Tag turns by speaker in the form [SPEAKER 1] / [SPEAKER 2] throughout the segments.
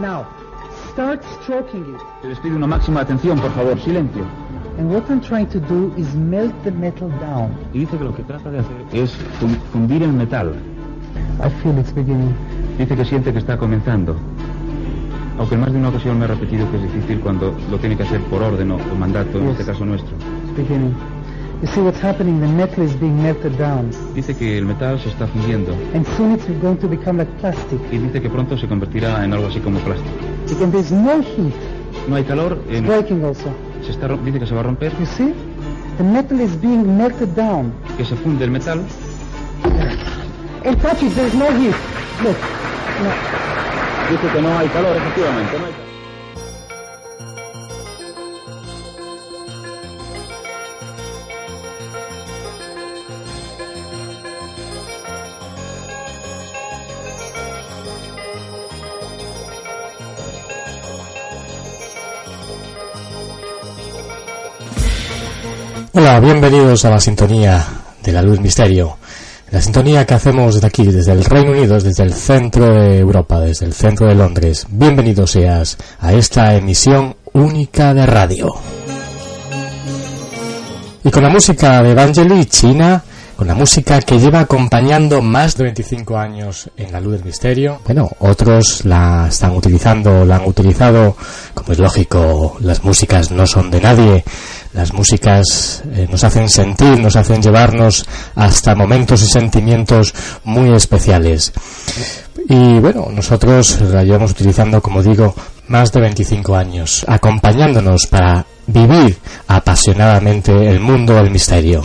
[SPEAKER 1] Now, start stroking it.
[SPEAKER 2] Te les pido una máxima atención, por favor, silencio.
[SPEAKER 1] And what I'm trying to do is melt the metal down.
[SPEAKER 2] Y dice que lo que trata de hacer es fun- fundir el metal.
[SPEAKER 1] I feel it's beginning.
[SPEAKER 2] Dice que siente que está comenzando. Aunque en más de una ocasión me ha repetido que es difícil cuando lo tiene que hacer por orden o, mandato, en este caso nuestro.
[SPEAKER 1] It's beginning. You see what's happening? The metal is being melted down.
[SPEAKER 2] Dice que el metal se está fundiendo
[SPEAKER 1] And soon it's going to become like plastic.
[SPEAKER 2] y dice que pronto se convertirá en algo así como plástico.
[SPEAKER 1] And there's no heat.
[SPEAKER 2] No hay calor,
[SPEAKER 1] It's
[SPEAKER 2] en-
[SPEAKER 1] breaking also.
[SPEAKER 2] se está, dice que se va a romper,
[SPEAKER 1] You see? The metal is being melted down.
[SPEAKER 2] que se funde el metal.
[SPEAKER 1] And touch it, there's no heat. Look. No.
[SPEAKER 2] Dice que no hay calor, efectivamente. No hay calor.
[SPEAKER 3] Hola, bienvenidos a la sintonía de la luz misterio. La sintonía que hacemos desde aquí, desde el Reino Unido, desde el centro de Europa, desde el centro de Londres. Bienvenido seas a esta emisión única de radio. Y con la música de Evangeli China, con la música que lleva acompañando más de 25 años en la luz del misterio. Bueno, otros la están utilizando, la han utilizado, como es lógico, las músicas no son de nadie. Las músicas eh, nos hacen sentir, nos hacen llevarnos hasta momentos y sentimientos muy especiales. Y bueno, nosotros la llevamos utilizando, como digo, más de 25 años, acompañándonos para vivir apasionadamente el mundo del misterio.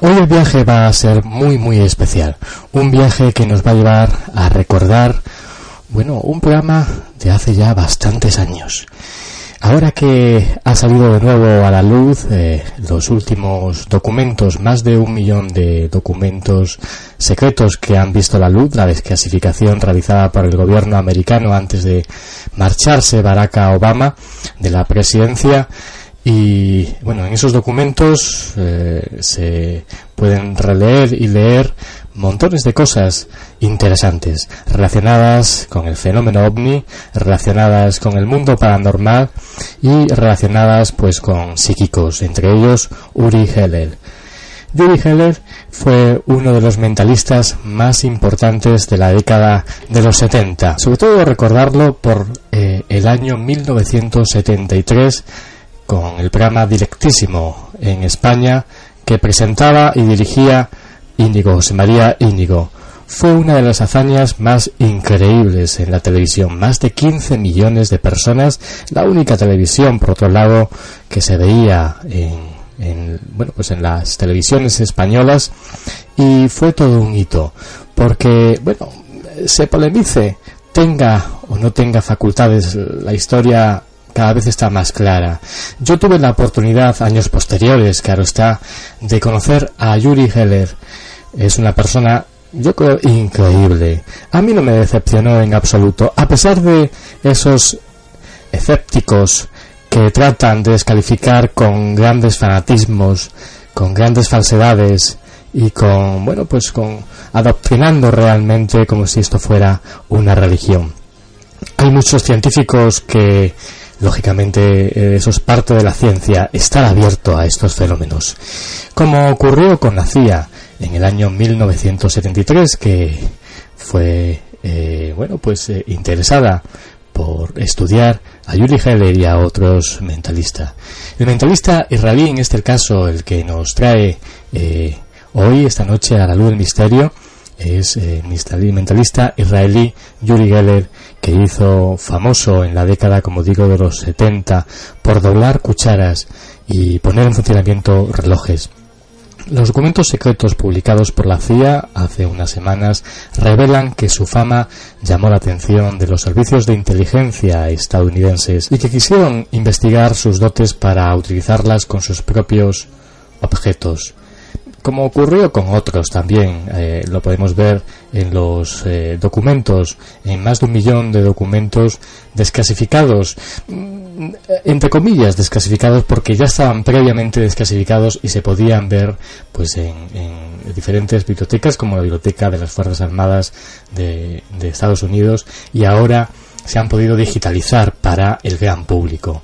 [SPEAKER 3] Hoy el viaje va a ser muy muy especial, un viaje que nos va a llevar a recordar, bueno, un programa de hace ya bastantes años. Ahora que ha salido de nuevo a la luz eh, los últimos documentos, más de un millón de documentos secretos que han visto la luz, la desclasificación realizada por el gobierno americano antes de marcharse Barack Obama de la presidencia, y bueno, en esos documentos eh, se pueden releer y leer montones de cosas interesantes relacionadas con el fenómeno ovni, relacionadas con el mundo paranormal y relacionadas pues con psíquicos, entre ellos Uri Geller. Uri Geller fue uno de los mentalistas más importantes de la década de los 70, sobre todo recordarlo por eh, el año 1973 con el programa Directísimo en España que presentaba y dirigía Íñigo, José María Íñigo. Fue una de las hazañas más increíbles en la televisión. Más de 15 millones de personas, la única televisión, por otro lado, que se veía en, en, bueno, pues en las televisiones españolas y fue todo un hito. Porque, bueno, se polemice, tenga o no tenga facultades, la historia cada vez está más clara. Yo tuve la oportunidad, años posteriores, claro está, de conocer a Yuri Heller. Es una persona, yo creo, increíble. A mí no me decepcionó en absoluto, a pesar de esos escépticos que tratan de descalificar con grandes fanatismos, con grandes falsedades y con, bueno, pues con adoctrinando realmente como si esto fuera una religión. Hay muchos científicos que Lógicamente, eh, eso es parte de la ciencia, estar abierto a estos fenómenos. Como ocurrió con la CIA en el año 1973, que fue, eh, bueno, pues eh, interesada por estudiar a Yuri Heller y a otros mentalistas. El mentalista israelí, en este caso, el que nos trae eh, hoy, esta noche, a la luz del misterio, es el mentalista israelí Yuri Geller que hizo famoso en la década, como digo, de los 70 por doblar cucharas y poner en funcionamiento relojes. Los documentos secretos publicados por la CIA hace unas semanas revelan que su fama llamó la atención de los servicios de inteligencia estadounidenses y que quisieron investigar sus dotes para utilizarlas con sus propios objetos. Como ocurrió con otros también, eh, lo podemos ver en los eh, documentos, en más de un millón de documentos desclasificados, entre comillas desclasificados porque ya estaban previamente desclasificados y se podían ver pues en, en diferentes bibliotecas como la Biblioteca de las Fuerzas Armadas de, de Estados Unidos y ahora se han podido digitalizar para el gran público.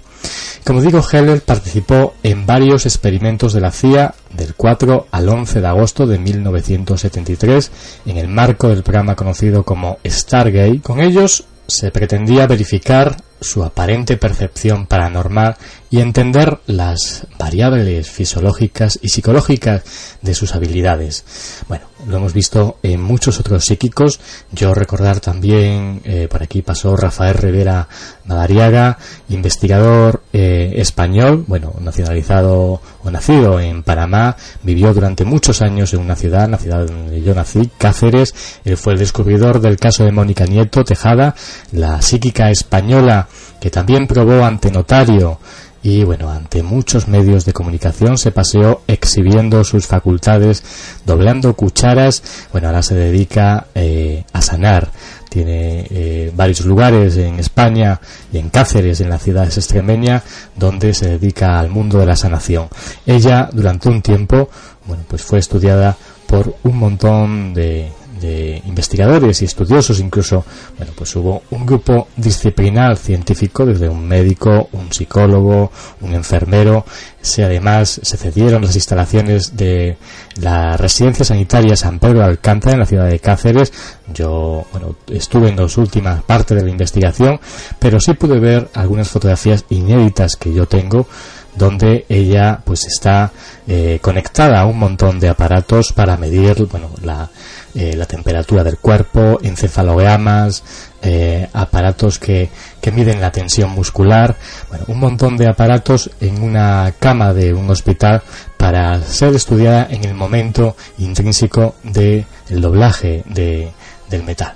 [SPEAKER 3] Como digo, Heller participó en varios experimentos de la CIA del 4 al 11 de agosto de 1973 en el marco del programa conocido como Stargate. Con ellos se pretendía verificar su aparente percepción paranormal y entender las variables fisiológicas y psicológicas de sus habilidades. Bueno, lo hemos visto en muchos otros psíquicos. Yo recordar también, eh, por aquí pasó Rafael Rivera Madariaga, investigador eh, español, bueno, nacionalizado o nacido en Panamá, vivió durante muchos años en una ciudad, la ciudad donde yo nací, Cáceres. Él fue el descubridor del caso de Mónica Nieto Tejada, la psíquica española que también probó ante notario y bueno, ante muchos medios de comunicación se paseó exhibiendo sus facultades, doblando cucharas, bueno, ahora se dedica eh, a sanar, tiene eh, varios lugares en España y en Cáceres, en la ciudad extremeña, donde se dedica al mundo de la sanación. Ella, durante un tiempo, bueno, pues fue estudiada por un montón de, de investigadores y estudiosos incluso, bueno, pues hubo un grupo disciplinar científico, desde un médico, un psicólogo, un enfermero, se además se cedieron las instalaciones de la residencia sanitaria San Pedro de Alcántara en la ciudad de Cáceres. Yo, bueno, estuve en las últimas partes de la investigación, pero sí pude ver algunas fotografías inéditas que yo tengo donde ella pues está eh, conectada a un montón de aparatos para medir bueno la eh, la temperatura del cuerpo, encefalogramas, eh, aparatos que, que, miden la tensión muscular, bueno, un montón de aparatos en una cama de un hospital para ser estudiada en el momento intrínseco del el doblaje de, del metal.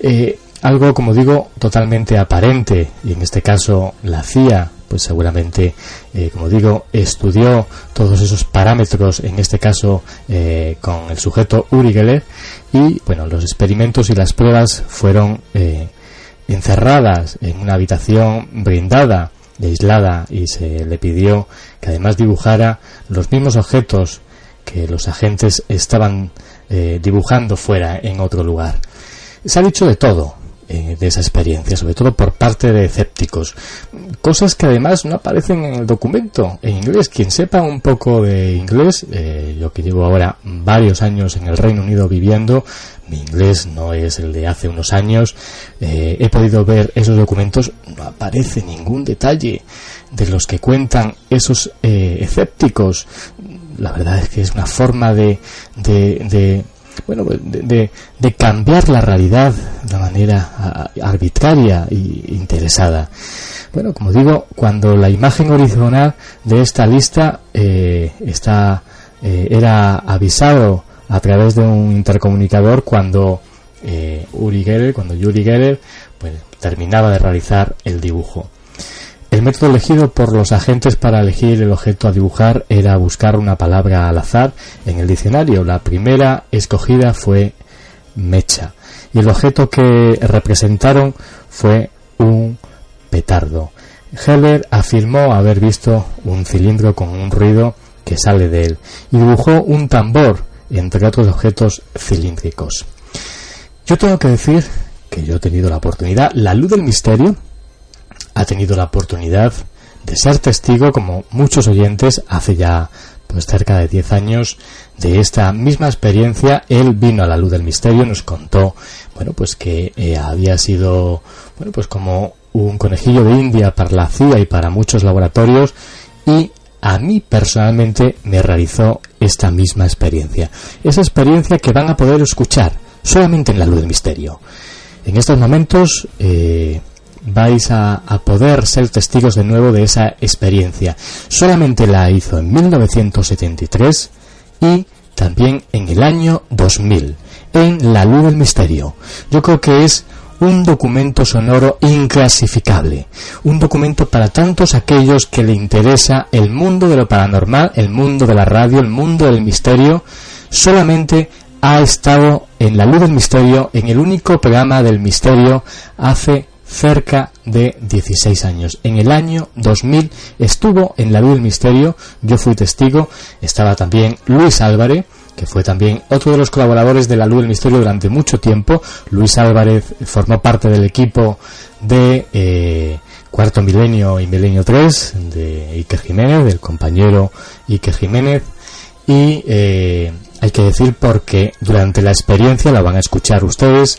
[SPEAKER 3] Eh, algo, como digo, totalmente aparente, y en este caso la CIA pues seguramente, eh, como digo, estudió todos esos parámetros, en este caso eh, con el sujeto Uri Geller, y bueno, los experimentos y las pruebas fueron eh, encerradas en una habitación brindada aislada y se le pidió que además dibujara los mismos objetos que los agentes estaban dibujando fuera en otro lugar. Se ha dicho de todo, eh, de esa experiencia, sobre todo por parte de escépticos. Cosas que además no aparecen en el documento en inglés. Quien sepa un poco de inglés, eh, yo que llevo ahora varios años en el Reino Unido viviendo, mi inglés no es el de hace unos años, eh, he podido ver esos documentos, no aparece ningún detalle de los que cuentan esos escépticos. La verdad es que es una forma de, de bueno, pues, de, de, cambiar la realidad de manera arbitraria e interesada. Bueno, como digo, cuando la imagen horizontal de esta lista eh, está, eh, era avisado a través de un intercomunicador cuando eh, Uri Geller, cuando Yuri Geller, pues, terminaba de realizar el dibujo. El método elegido por los agentes para elegir el objeto a dibujar era buscar una palabra al azar en el diccionario. La primera escogida fue mecha y el objeto que representaron fue un petardo. Heller afirmó haber visto un cilindro con un ruido que sale de él y dibujó un tambor, entre otros objetos cilíndricos. Yo tengo que decir que yo he tenido la oportunidad, la luz del misterio, ha tenido la oportunidad de ser testigo, como muchos oyentes, hace ya pues cerca de 10 años de esta misma experiencia. Él vino a la luz del misterio, nos contó, bueno, pues que eh, había sido, bueno, pues como un conejillo de India para la CIA y para muchos laboratorios y a mí personalmente me realizó esta misma experiencia. Esa experiencia que van a poder escuchar solamente en la luz del misterio. En estos momentos, eh, vais a, poder ser testigos de nuevo de esa experiencia. Solamente la hizo en 1973 y también en el año 2000, en La Luz del Misterio. Yo creo que es un documento sonoro inclasificable, un documento para tantos aquellos que le interesa el mundo de lo paranormal, el mundo de la radio, el mundo del misterio, solamente ha estado en La Luz del Misterio, en el único programa del misterio hace cerca de 16 años. En el año 2000 estuvo en la luz del misterio, yo fui testigo, estaba también Luis Álvarez, que fue también otro de los colaboradores de La Luz del Misterio durante mucho tiempo. Luis Álvarez formó parte del equipo de eh, Cuarto Milenio y Milenio 3 de Iker Jiménez, del compañero Iker Jiménez. Y eh, hay que decir porque durante la experiencia, la van a escuchar ustedes,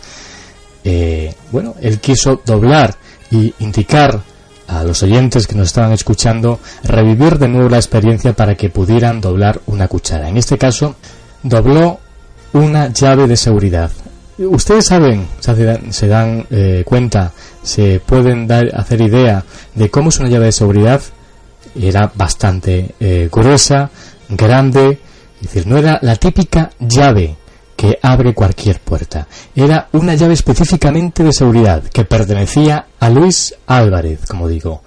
[SPEAKER 3] eh, bueno, él quiso doblar y indicar a los oyentes que nos estaban escuchando revivir de nuevo la experiencia para que pudieran doblar una cuchara. En este caso, dobló una llave de seguridad. Ustedes saben, se dan, eh, cuenta, se pueden dar, hacer idea de cómo es una llave de seguridad. Era bastante eh, gruesa, grande, es decir, no era la típica llave que abre cualquier puerta. Era una llave específicamente de seguridad que pertenecía a Luis Álvarez, como digo,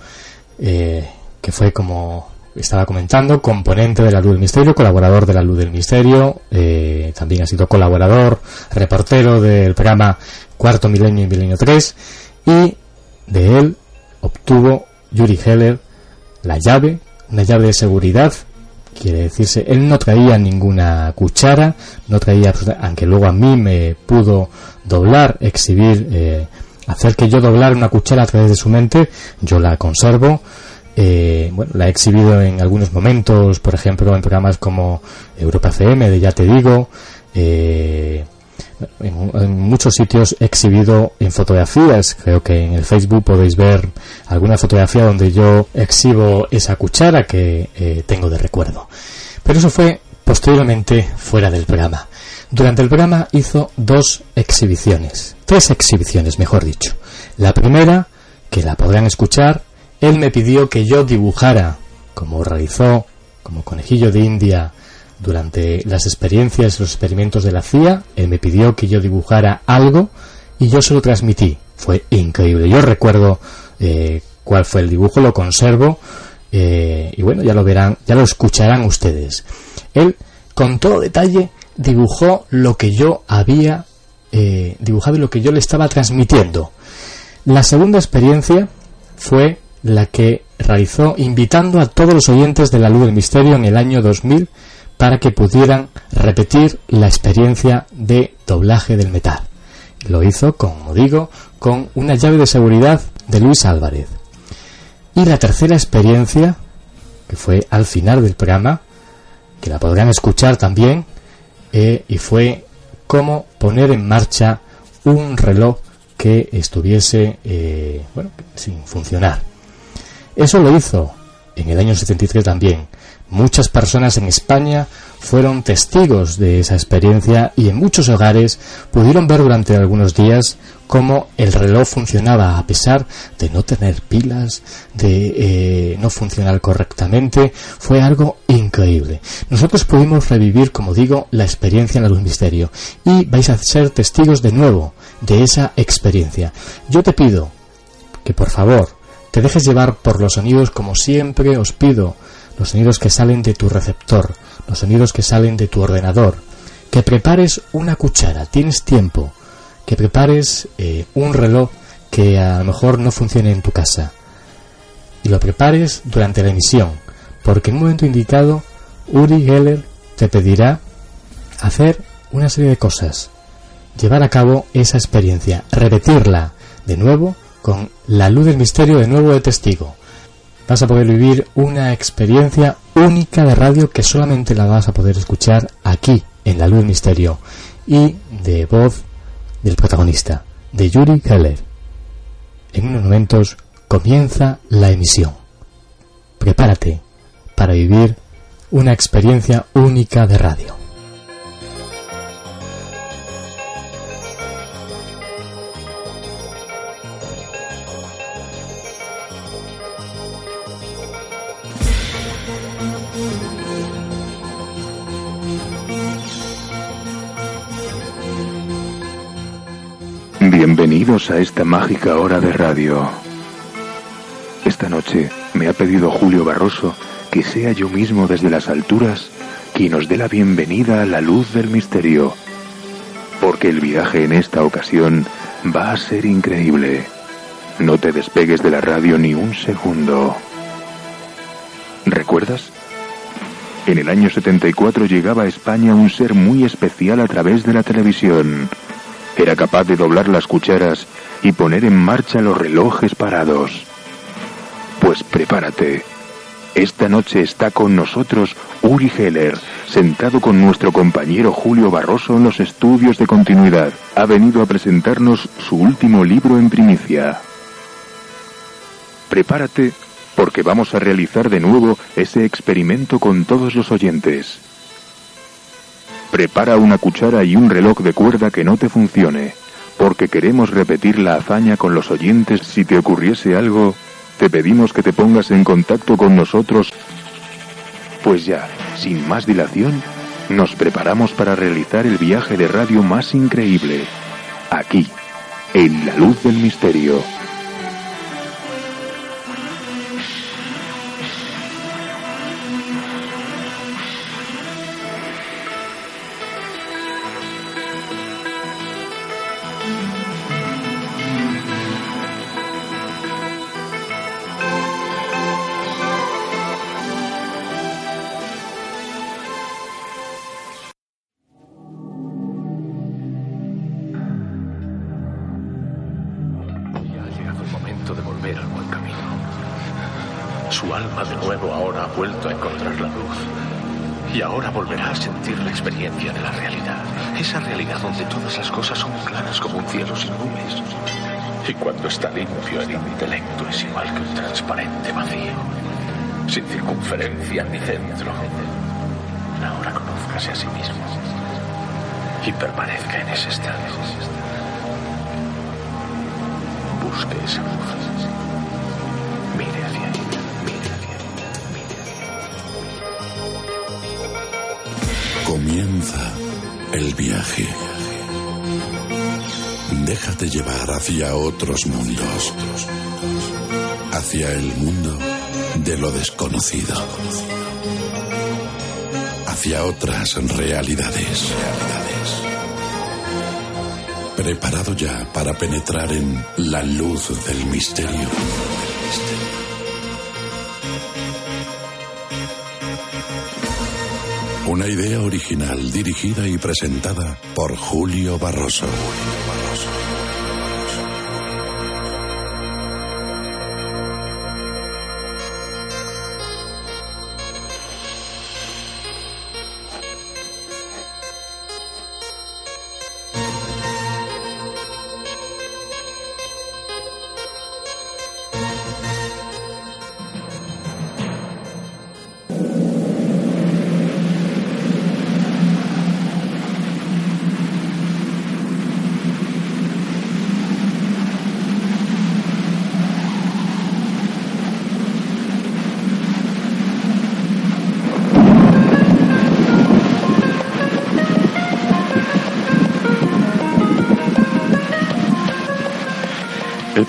[SPEAKER 3] eh, que fue como estaba comentando, componente de la Luz del Misterio, colaborador de la Luz del Misterio, eh, también ha sido colaborador, reportero del programa Cuarto Milenio y Milenio 3, y de él obtuvo Yuri Heller la llave, una llave de seguridad quiere decirse, él no traía ninguna cuchara, no traía, aunque luego a mí me pudo doblar, exhibir, eh, hacer que yo doblara una cuchara a través de su mente, yo la conservo, eh, bueno, la he exhibido en algunos momentos, por ejemplo, en programas como Europa FM, de Ya Te Digo, eh, en, muchos sitios he exhibido en fotografías. Creo que en el Facebook podéis ver alguna fotografía donde yo exhibo esa cuchara que eh, tengo de recuerdo. Pero eso fue posteriormente fuera del programa. Durante el programa hizo dos exhibiciones, tres exhibiciones, mejor dicho. La primera, que la podrán escuchar, él me pidió que yo dibujara, como realizó, como conejillo de India, durante las experiencias, los experimentos de la CIA, él me pidió que yo dibujara algo y yo se lo transmití. Fue increíble. Yo recuerdo eh, cuál fue el dibujo, lo conservo eh, y bueno, ya lo verán, ya lo escucharán ustedes. Él, con todo detalle, dibujó lo que yo había eh, dibujado y lo que yo le estaba transmitiendo. La segunda experiencia fue la que realizó invitando a todos los oyentes de la Luz del Misterio en el año 2000 para que pudieran repetir la experiencia de doblaje del metal. Lo hizo, como digo, con una llave de seguridad de Luis Álvarez. Y la tercera experiencia, que fue al final del programa, que la podrán escuchar también, eh, y fue cómo poner en marcha un reloj que estuviese eh, bueno, sin funcionar. Eso lo hizo en el año 73 también, Muchas personas en España fueron testigos de esa experiencia y en muchos hogares pudieron ver durante algunos días cómo el reloj funcionaba a pesar de no tener pilas, de eh, no funcionar correctamente. Fue algo increíble. Nosotros pudimos revivir, como digo, la experiencia en la luz misterio y vais a ser testigos de nuevo de esa experiencia. Yo te pido que por favor te dejes llevar por los sonidos como siempre os pido los sonidos que salen de tu receptor, los sonidos que salen de tu ordenador, que prepares una cuchara, tienes tiempo, que prepares eh, un reloj que a lo mejor no funcione en tu casa. Y lo prepares durante la emisión, porque en un momento indicado Uri Geller te pedirá hacer una serie de cosas, llevar a cabo esa experiencia, repetirla de nuevo con la luz del misterio de nuevo de testigo, vas a poder vivir una experiencia única de radio que solamente la vas a poder escuchar aquí, en La Luz del Misterio, y de voz del protagonista, de Yuri Keller. En unos momentos comienza la emisión. Prepárate para vivir una experiencia única de radio.
[SPEAKER 4] A esta mágica hora de radio. Esta noche me ha pedido Julio Barroso que sea yo mismo desde las alturas quien os dé la bienvenida a la luz del misterio, porque el viaje en esta ocasión va a ser increíble. No te despegues de la radio ni un segundo. ¿Recuerdas? En el año 74 llegaba a España un ser muy especial a través de la televisión. Era capaz de doblar las cucharas y poner en marcha los relojes parados. Pues prepárate. Esta noche está con nosotros Uri Heller, sentado con nuestro compañero Julio Barroso en los estudios de continuidad. Ha venido a presentarnos su último libro en primicia. Prepárate porque vamos a realizar de nuevo ese experimento con todos los oyentes. Prepara una cuchara y un reloj de cuerda que no te funcione, porque queremos repetir la hazaña con los oyentes si te ocurriese algo. Te pedimos que te pongas en contacto con nosotros. Pues ya, sin más dilación, nos preparamos para realizar el viaje de radio más increíble. Aquí, en la luz del misterio.
[SPEAKER 5] Realidades. Preparado ya para penetrar en la luz del misterio. Una idea original dirigida y presentada por Julio Barroso.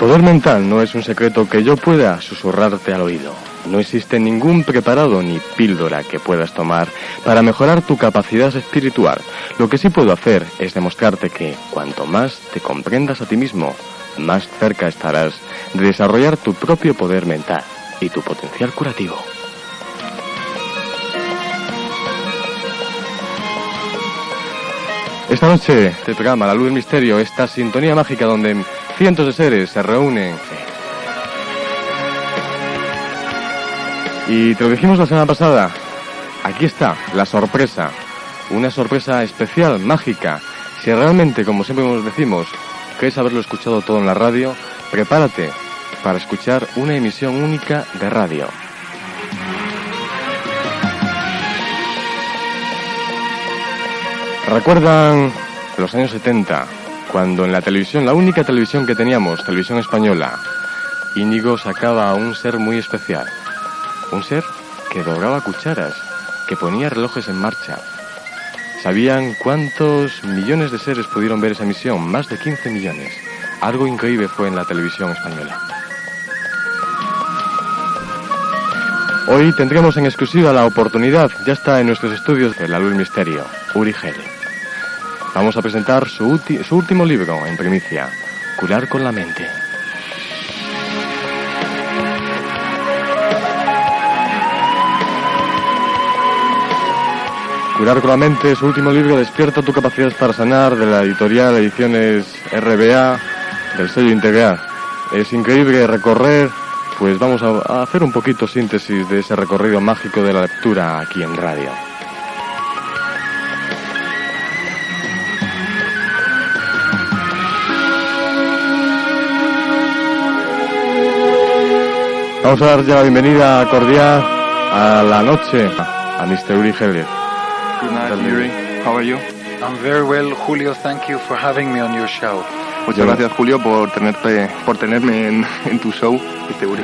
[SPEAKER 6] Poder mental no es un secreto que yo pueda susurrarte al oído. No existe ningún preparado ni píldora que puedas tomar para mejorar tu capacidad espiritual. Lo que sí puedo hacer es demostrarte que cuanto más te comprendas a ti mismo, más cerca estarás de desarrollar tu propio poder mental y tu potencial curativo. Esta noche te programa La Luz del Misterio, esta sintonía mágica donde cientos de seres se reúnen. Y te lo dijimos la semana pasada, aquí está la sorpresa, una sorpresa especial, mágica. Si realmente, como siempre nos decimos, quieres haberlo escuchado todo en la radio, prepárate para escuchar una emisión única de radio. ¿Recuerdan los años 70, cuando en la televisión, la única televisión que teníamos, televisión española, Íñigo sacaba a un ser muy especial? Un ser que doblaba cucharas, que ponía relojes en marcha. ¿Sabían cuántos millones de seres pudieron ver esa emisión? Más de 15 millones. Algo increíble fue en la televisión española. Hoy tendremos en exclusiva la oportunidad, ya está en nuestros estudios de La Luz Misterio, Uri. Vamos a presentar su, su último libro en primicia, Curar con la mente. Curar con la mente, su último libro, Despierta tu capacidad para sanar, de la editorial Ediciones RBA, del sello Integral. Es increíble recorrer, pues vamos a hacer un poquito síntesis de ese recorrido mágico de la lectura aquí en radio. Vamos a dar ya la bienvenida cordial a la noche a Mr. Uri Geller.
[SPEAKER 7] Good night, Yuri. How are you? I'm very well, Julio. Thank you for having me on your show.
[SPEAKER 8] Muchas gracias, Julio, por tenerte, por tenerme en, en tu show, Mr. Uri.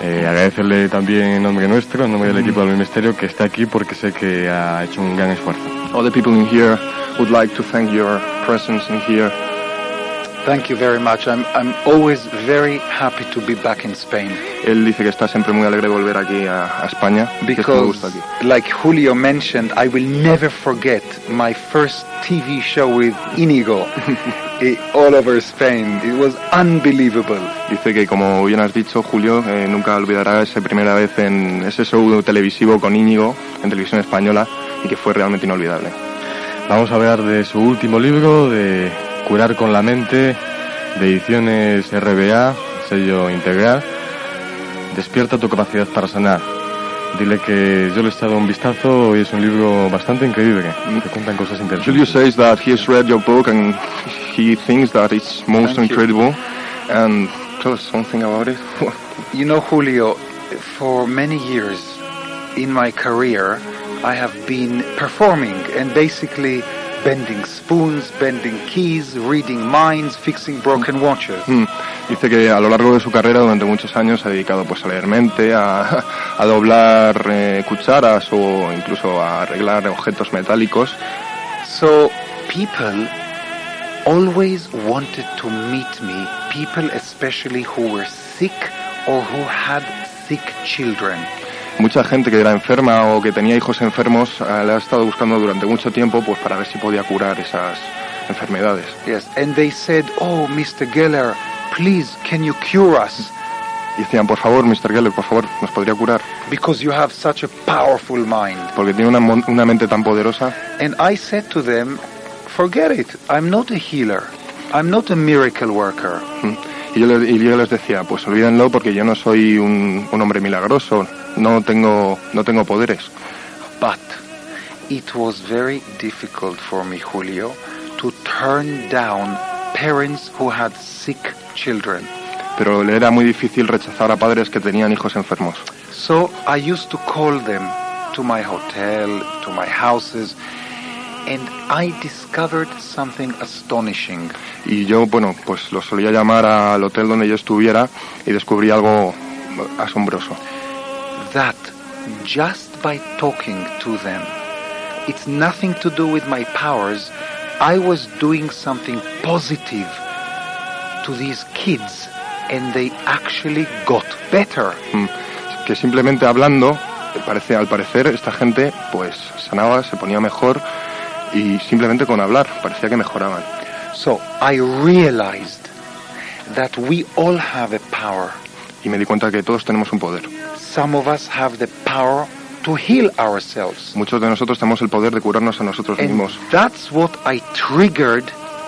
[SPEAKER 6] Eh, agradecerle también en nombre nuestro, en nombre del equipo del Ministerio, que está aquí porque sé que ha hecho un gran esfuerzo.
[SPEAKER 8] All the people in here would like to thank your presence in here.
[SPEAKER 7] Thank you very much. I'm, I'm always very happy to be back in Spain.
[SPEAKER 8] Él dice que está siempre muy alegre de volver aquí a, a España, le gusta aquí.
[SPEAKER 7] Because, like Julio mentioned, I will never forget my first TV show with Inigo all over Spain. It was unbelievable.
[SPEAKER 8] Dice que, como bien has dicho, Julio, eh, nunca olvidará esa primera vez en ese show televisivo con Íñigo en televisión española y que fue realmente inolvidable.
[SPEAKER 6] Vamos a hablar de su último libro, de Curar con la mente, de ediciones RBA, sello integral. Despierta tu capacidad para sanar. Dile que yo le he echado un vistazo y es un libro bastante increíble, que cuentan cosas interesantes.
[SPEAKER 8] Julio says that he has read your book and he thinks that it's most
[SPEAKER 7] Thank you.
[SPEAKER 8] incredible. And tell us something about it.
[SPEAKER 7] You know, Julio, for many years in my career, I have been performing and basically bending spoons, bending keys, reading minds, fixing broken watches.
[SPEAKER 8] Mm. Dice que a lo largo de su carrera, durante muchos años, se ha dedicado pues a leer mente, a, a doblar eh, cucharas o incluso a arreglar objetos metálicos.
[SPEAKER 7] So people always wanted to meet me, people especially who were sick or who had sick children.
[SPEAKER 8] Mucha gente que era enferma o que tenía hijos enfermos eh, le ha estado buscando durante mucho tiempo pues para ver si podía curar esas enfermedades.
[SPEAKER 7] Yes, and they said, "Oh, Mr. Geller, please, can you cure us?
[SPEAKER 8] Y decían, por favor, Mr. Geller, por favor, nos podría curar,
[SPEAKER 7] Because you have such a powerful mind."
[SPEAKER 8] porque tiene una, una mente tan poderosa.
[SPEAKER 7] And I said to them, "Forget it. I'm not a healer. I'm not a miracle worker.
[SPEAKER 8] Mm. Y yo, le- y yo les decía, pues olvídenlo porque yo no soy un, un hombre milagroso, no tengo, no tengo poderes.
[SPEAKER 7] But it was very difficult for me, Julio, to turn down parents who had sick children.
[SPEAKER 8] Pero le era muy difícil rechazar a padres que tenían hijos enfermos.
[SPEAKER 7] So I used to call them to my hotel, to my houses, and I discovered something astonishing.
[SPEAKER 8] Y yo, bueno, pues los solía llamar al hotel donde yo estuviera y descubrí algo asombroso.
[SPEAKER 7] That just by talking to them, it's nothing to do with my powers, I was doing something positive to these kids, and they actually got better.
[SPEAKER 8] Mm. Que simplemente hablando, parece, al parecer, esta gente pues sanaba, se ponía mejor y simplemente con hablar parecía que mejoraban.
[SPEAKER 7] So I realized that we all have a power.
[SPEAKER 8] Y me di cuenta que todos tenemos un poder.
[SPEAKER 7] Some of us have the power to heal ourselves.
[SPEAKER 8] Muchos de nosotros tenemos el poder de curarnos a nosotros
[SPEAKER 7] And
[SPEAKER 8] mismos.
[SPEAKER 7] that's what I triggered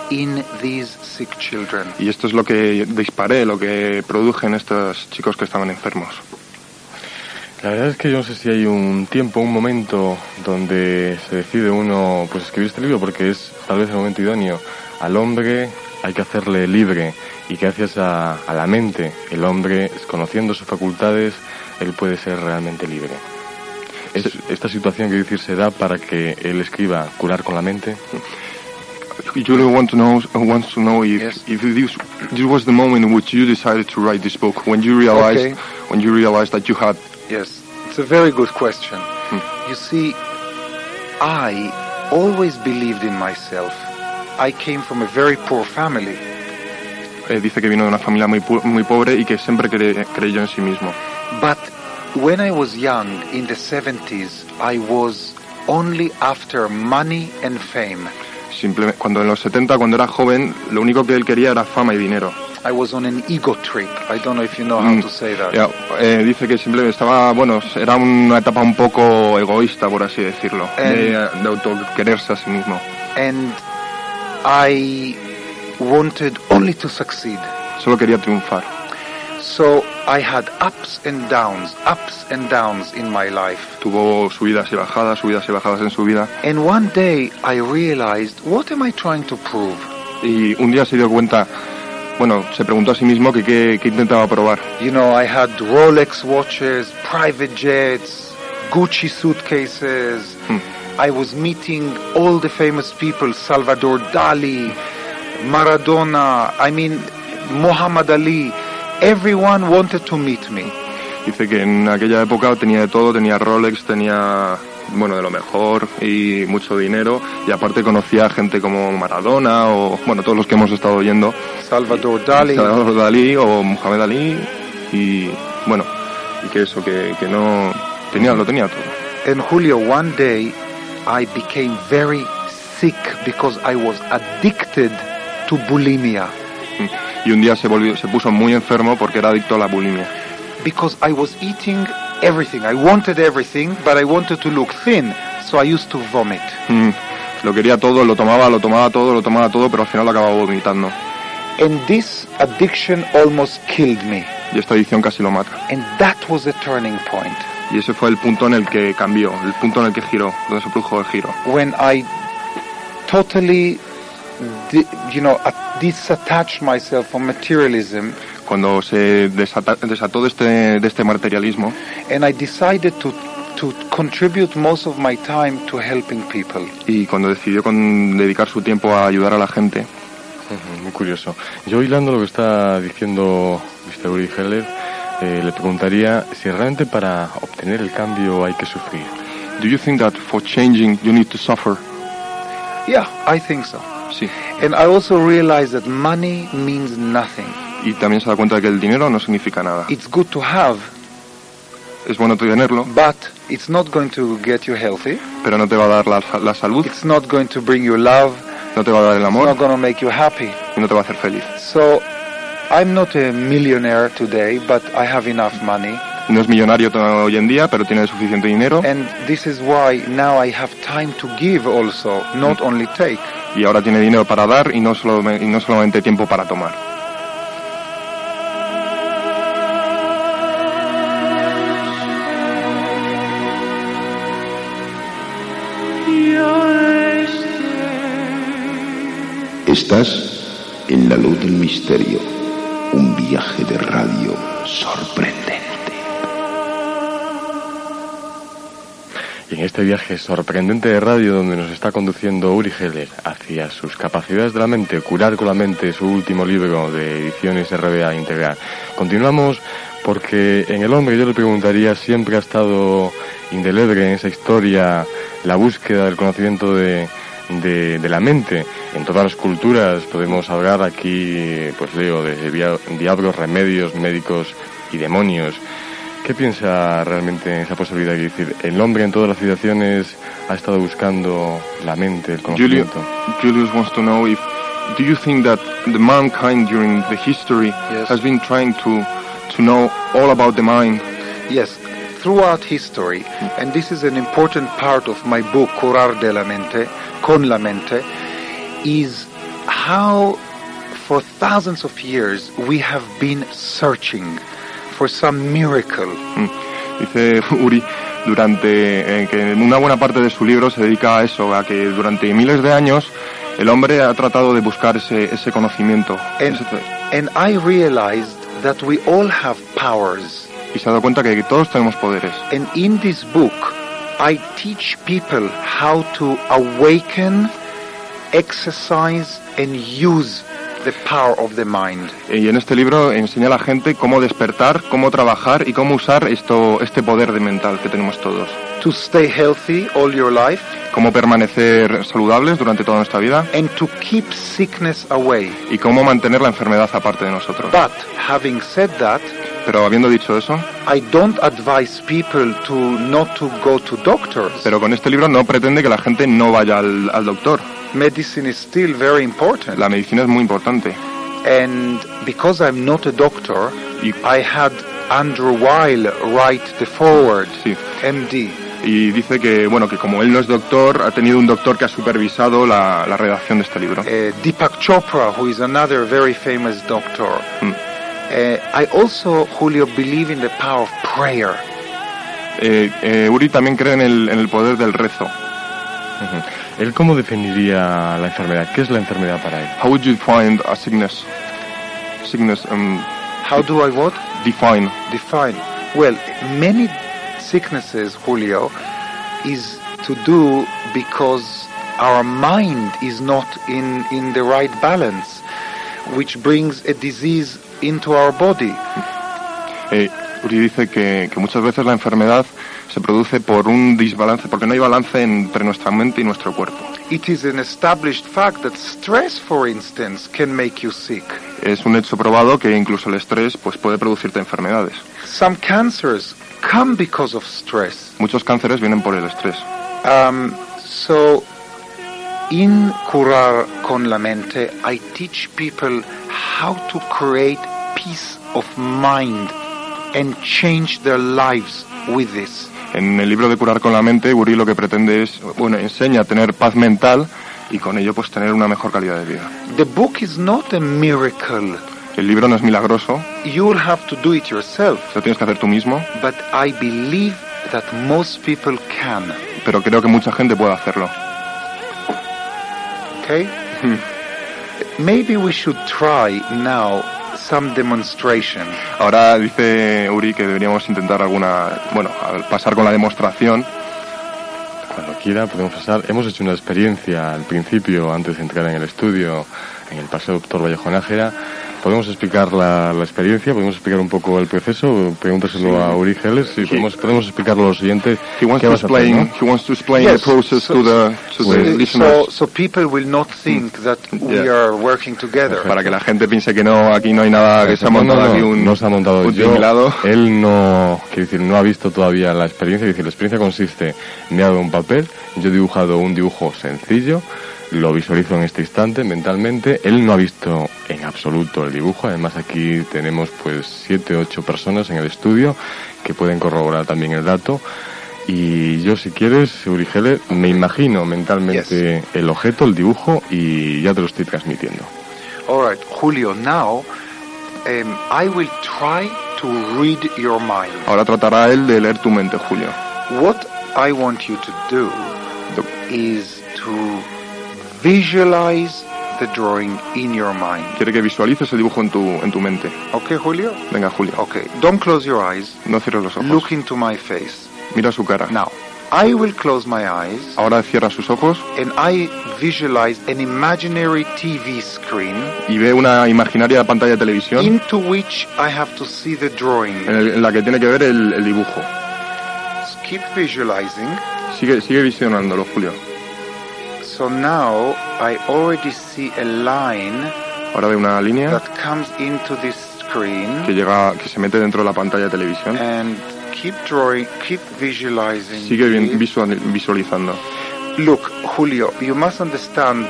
[SPEAKER 7] in these sick children.
[SPEAKER 8] Y esto es lo que disparé, lo que produje en estos chicos que estaban enfermos.
[SPEAKER 6] La verdad es que yo no sé si hay un tiempo, un momento donde se decide uno pues escribir este libro porque es tal vez el momento idóneo. Al hombre hay que hacerle libre y gracias a, a la mente, el hombre, conociendo sus facultades, él puede ser realmente libre. Es, esta situación que decir se da para que él escriba curar con la mente.
[SPEAKER 8] Julio want to know, wants to know if,
[SPEAKER 7] Yes.
[SPEAKER 8] if this, this was the moment in which you decided to write this book, when you realized,
[SPEAKER 7] Okay.
[SPEAKER 8] when you realized that you had
[SPEAKER 7] Yes, it's a very good question. You see, I always believed in myself. I came from a very poor family.
[SPEAKER 8] eh, dice que vino de una familia muy, muy pobre y que siempre cre- creyó en sí mismo.
[SPEAKER 7] But when I was young, in the 70s, I was only after money and fame.
[SPEAKER 8] Simple- cuando en los 70, cuando era joven, lo único que él quería era fama y dinero.
[SPEAKER 7] I was on an ego trip. I don't know if you know how
[SPEAKER 8] Mm,
[SPEAKER 7] to say that.
[SPEAKER 8] ya, eh, dice que simplemente estaba, bueno, era una etapa un poco egoísta, por así decirlo, de, de autoquererse a sí mismo.
[SPEAKER 7] And I wanted only to succeed.
[SPEAKER 8] Solo quería triunfar.
[SPEAKER 7] So I had ups and downs, ups and downs in my life.
[SPEAKER 8] Tuvo subidas y bajadas, subidas y bajadas en su vida.
[SPEAKER 7] And one day I realized, what am I trying to prove?
[SPEAKER 8] Y un día se dio cuenta, bueno, se preguntó a sí mismo que qué intentaba probar.
[SPEAKER 7] You know, I had Rolex watches, private jets, Gucci suitcases. I was meeting all the famous people, Salvador Dali, Maradona, I mean, Muhammad Ali. Everyone wanted to meet me.
[SPEAKER 8] Dice que en aquella época tenía de todo, tenía Rolex, tenía, bueno, de lo mejor y mucho dinero. Y aparte conocía gente como Maradona o, bueno, todos los que hemos estado oyendo.
[SPEAKER 7] Salvador Dali.
[SPEAKER 8] Salvador Dalí o Muhammad Ali. Y, bueno, y que eso, que, que no, tenía, lo tenía todo.
[SPEAKER 7] And Julio, one day I became very sick because I was addicted to bulimia.
[SPEAKER 8] Y un día se volvió, se puso muy enfermo porque era adicto a la bulimia.
[SPEAKER 7] Because I was eating everything. I wanted everything, but I wanted to look thin, so I used to vomit.
[SPEAKER 8] Mm, Lo quería todo, lo tomaba, lo tomaba todo, lo tomaba todo, pero al final lo acababa vomitando.
[SPEAKER 7] And this addiction almost killed me.
[SPEAKER 8] Y esta adicción casi lo mata.
[SPEAKER 7] And that was a turning point.
[SPEAKER 8] Y ese fue el punto en el que cambió, el punto en el que giró, donde se produjo el giro.
[SPEAKER 7] When I totally, you know, disattached myself from materialism
[SPEAKER 8] Cuando se desata- desató de este, de este materialismo
[SPEAKER 7] and I decided to, to contribute most of my time to helping people.
[SPEAKER 8] y cuando decidió con dedicar su tiempo a ayudar a la gente,
[SPEAKER 6] Muy curioso. Yo hilando lo que está diciendo Mr. Uri Heller, eh, le preguntaría si realmente para obtener el cambio hay que sufrir.
[SPEAKER 8] do you think that for changing you need to suffer?
[SPEAKER 7] Yeah, I think so.
[SPEAKER 8] Sí.
[SPEAKER 7] And I also realized that money means nothing.
[SPEAKER 8] Y también se da cuenta de que el dinero no significa nada.
[SPEAKER 7] It's good to have,
[SPEAKER 8] Es bueno tenerlo,
[SPEAKER 7] but it's not going to get you healthy.
[SPEAKER 8] pero no te va a dar la, la salud,
[SPEAKER 7] It's not going to bring you love.
[SPEAKER 8] no te va a dar el
[SPEAKER 7] It's
[SPEAKER 8] amor
[SPEAKER 7] not going to make you happy.
[SPEAKER 8] y no te va a hacer feliz.
[SPEAKER 7] So I'm not a millionaire today, but I have enough money.
[SPEAKER 8] No es millonario to- hoy en día, pero tiene suficiente dinero
[SPEAKER 7] And this is why now I have time to give also, not only take.
[SPEAKER 8] y ahora tiene dinero para dar y no, solo, y no solamente tiempo para tomar.
[SPEAKER 4] Estás en la luz del misterio, un viaje de radio sorprendente.
[SPEAKER 6] Y en este viaje sorprendente de radio donde nos está conduciendo Uri Geller hacia sus capacidades de la mente, curar con la mente, su último libro de ediciones RBA Integral. Continuamos porque en el hombre yo le preguntaría, siempre ha estado indeleble en esa historia la búsqueda del conocimiento de, de, de la mente. En todas las culturas podemos hablar aquí, pues leo, de diablos, remedios, médicos y demonios. ¿Qué piensa realmente en esa posibilidad? Es decir, el hombre en todas las civilizaciones ha estado buscando la mente, el
[SPEAKER 8] Julio,
[SPEAKER 6] conocimiento.
[SPEAKER 8] Julius wants to know if do you think that the mankind during the history
[SPEAKER 7] Yes.
[SPEAKER 8] has been trying to to know all about the mind?
[SPEAKER 7] Yes, throughout history, and this is an important part of my book, Curar de la Mente, Con la Mente, is how for thousands of years we have been searching for some miracle.
[SPEAKER 8] Mm. Dice Uri durante eh, que una buena parte de su libro se dedica a eso, a que durante miles de años el hombre ha tratado de buscar ese, ese conocimiento
[SPEAKER 7] And,
[SPEAKER 8] ese-
[SPEAKER 7] and I realized that we all have powers.
[SPEAKER 8] Y se ha dado cuenta que todos tenemos poderes.
[SPEAKER 7] And in this book, I teach people how to awaken, exercise, and use the power of the mind.
[SPEAKER 8] Y en este libro enseña a la gente cómo despertar, cómo trabajar y cómo usar esto, este poder de mental que tenemos todos.
[SPEAKER 7] To stay healthy all your life
[SPEAKER 8] Cómo permanecer saludables durante toda nuestra vida
[SPEAKER 7] and to keep sickness away.
[SPEAKER 8] y cómo mantener la enfermedad aparte de nosotros.
[SPEAKER 7] But having said that,
[SPEAKER 8] Pero habiendo dicho eso,
[SPEAKER 7] I don't advise people to not to go to doctors.
[SPEAKER 8] pero con este libro no pretende que la gente no vaya al, al doctor.
[SPEAKER 7] Medicine is still very important.
[SPEAKER 8] La medicina es muy importante.
[SPEAKER 7] And because I'm not a doctor, I had Andrew Weil write the forward, MD.
[SPEAKER 8] Y dice que, bueno, que como él no es doctor, ha tenido un doctor que ha supervisado la, la redacción de este libro.
[SPEAKER 7] Uh, Deepak Chopra, who is another very famous doctor.
[SPEAKER 8] Mm.
[SPEAKER 7] Uh, I also, Julio, believe in the power of prayer.
[SPEAKER 8] Eh, eh, Uri también cree en el, en el poder del rezo.
[SPEAKER 6] ¿Él cómo definiría la enfermedad? ¿Qué es la enfermedad para él?
[SPEAKER 8] How would you find a sickness? Sickness, um,
[SPEAKER 7] How do I what?
[SPEAKER 8] define.
[SPEAKER 7] Define. Well, many sicknesses, Julio, is to do because our mind is not in, in the right balance, which brings a disease into our body.
[SPEAKER 8] Eh, Uri dice que, que muchas veces la enfermedad se produce por un desbalance, porque no hay balance entre nuestra mente y nuestro cuerpo.
[SPEAKER 7] It is an established fact that stress, for instance, can make you sick.
[SPEAKER 8] Es un hecho probado que incluso el estrés pues, puede producirte enfermedades.
[SPEAKER 7] Some cancers come because of stress.
[SPEAKER 8] Muchos cánceres vienen por el estrés.
[SPEAKER 7] Um, so, in Curar con la mente, I teach people how to create peace of mind and change their lives with this.
[SPEAKER 8] En el libro de Curar con la mente, Uri lo que pretende es, bueno, enseña a tener paz mental y con ello pues tener una mejor calidad de vida.
[SPEAKER 7] The book is not a miracle.
[SPEAKER 8] El libro no es milagroso,
[SPEAKER 7] You'll have to do it yourself.
[SPEAKER 8] lo tienes que hacer tú mismo,
[SPEAKER 7] But I believe that most people can.
[SPEAKER 8] pero creo que mucha gente puede hacerlo.
[SPEAKER 7] Okay? Maybe we should try now some demonstration.
[SPEAKER 8] Ahora dice Uri que deberíamos intentar alguna, bueno, al pasar con la demostración.
[SPEAKER 6] Cuando quiera podemos pasar. Hemos hecho una experiencia al principio, antes de entrar en el estudio, en el Paseo Doctor Vallejo Nájera. Podemos explicar la, la experiencia, podemos explicar un poco el proceso, pregúntaselo a Uri Geles, y podemos, podemos explicarlo a los siguientes.
[SPEAKER 8] He wants
[SPEAKER 6] ¿Qué
[SPEAKER 8] to
[SPEAKER 6] vas a hacer,
[SPEAKER 8] explain,
[SPEAKER 6] no?
[SPEAKER 8] he wants to explain
[SPEAKER 7] Yes,
[SPEAKER 8] the process
[SPEAKER 7] so-
[SPEAKER 8] to the, to the
[SPEAKER 7] So,
[SPEAKER 8] listeners.
[SPEAKER 7] so people will not think that we
[SPEAKER 8] Yeah.
[SPEAKER 7] are working together.
[SPEAKER 8] Para que la gente piense que no, aquí no hay nada, que se ha
[SPEAKER 6] no,
[SPEAKER 8] montado
[SPEAKER 6] no,
[SPEAKER 8] aquí un,
[SPEAKER 6] no se ha montado
[SPEAKER 8] un
[SPEAKER 6] yo,
[SPEAKER 8] tinglado.
[SPEAKER 6] él no quiero decir no ha visto todavía la experiencia quiero decir la experiencia consiste me ha dado un papel yo he dibujado un dibujo sencillo lo visualizo en este instante mentalmente. Él no ha visto en absoluto el dibujo. Además aquí tenemos pues siete ocho personas en el estudio que pueden corroborar también el dato. Y yo si quieres Urigele me imagino mentalmente el objeto el dibujo y ya te lo estoy transmitiendo.
[SPEAKER 7] All right, Julio, now um, I will try to read your mind.
[SPEAKER 8] Ahora tratará él de leer tu mente, Julio.
[SPEAKER 7] What I want you to do. is to visualize the drawing in your mind.
[SPEAKER 8] Quiere que visualices el dibujo en tu, en tu mente.
[SPEAKER 7] Okay, Julio?
[SPEAKER 8] Venga, Julio.
[SPEAKER 7] Okay, don't close your eyes.
[SPEAKER 8] No cierres los ojos.
[SPEAKER 7] Look into my face.
[SPEAKER 8] Mira su cara.
[SPEAKER 7] Now, I will close my eyes
[SPEAKER 8] Ahora cierra sus ojos
[SPEAKER 7] and I visualize an imaginary TV screen
[SPEAKER 8] y ve una imaginaria pantalla de televisión
[SPEAKER 7] into which I have to see the drawing.
[SPEAKER 8] en, el- en la que tiene que ver el, el dibujo.
[SPEAKER 7] Keep visualizing.
[SPEAKER 8] Sigue, sigue visionándolo, Julio.
[SPEAKER 7] So now I already see a line
[SPEAKER 8] Ahora ve una línea
[SPEAKER 7] that comes into this screen
[SPEAKER 8] que llega, que se mete dentro de la pantalla de televisión.
[SPEAKER 7] and keep drawing, keep visualizing.
[SPEAKER 8] Sigue
[SPEAKER 7] it.
[SPEAKER 8] visual- visualizando.
[SPEAKER 7] Look, Julio, you must understand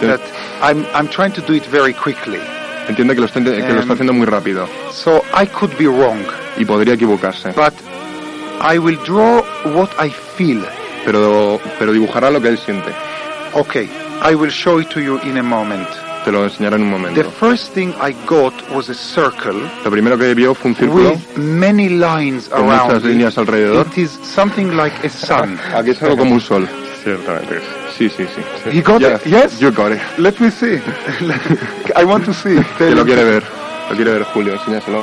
[SPEAKER 7] that I'm, I'm trying to do it very quickly.
[SPEAKER 8] Entiende que lo, está, que lo está haciendo muy rápido
[SPEAKER 7] So I could be wrong,
[SPEAKER 8] y podría equivocarse.
[SPEAKER 7] but I will draw what I feel.
[SPEAKER 8] Pero, pero dibujará lo que él siente.
[SPEAKER 7] Okay, I will show it to you in a moment.
[SPEAKER 8] Te lo enseñaré en un momento.
[SPEAKER 7] The first thing I got was a circle
[SPEAKER 8] Lo primero que vio fue un círculo
[SPEAKER 7] with many lines
[SPEAKER 8] con
[SPEAKER 7] around
[SPEAKER 8] muchas
[SPEAKER 7] it.
[SPEAKER 8] líneas alrededor.
[SPEAKER 7] It is something like a sun.
[SPEAKER 8] Aquí es algo como un sol.
[SPEAKER 6] ciertamente
[SPEAKER 8] Sí, sí, sí.
[SPEAKER 7] You got
[SPEAKER 8] Yeah,
[SPEAKER 7] it? Yes?
[SPEAKER 8] You got it.
[SPEAKER 7] Let me see. I want to see.
[SPEAKER 8] Que lo quiere ver. Lo quiere ver Julio, enséñaselo.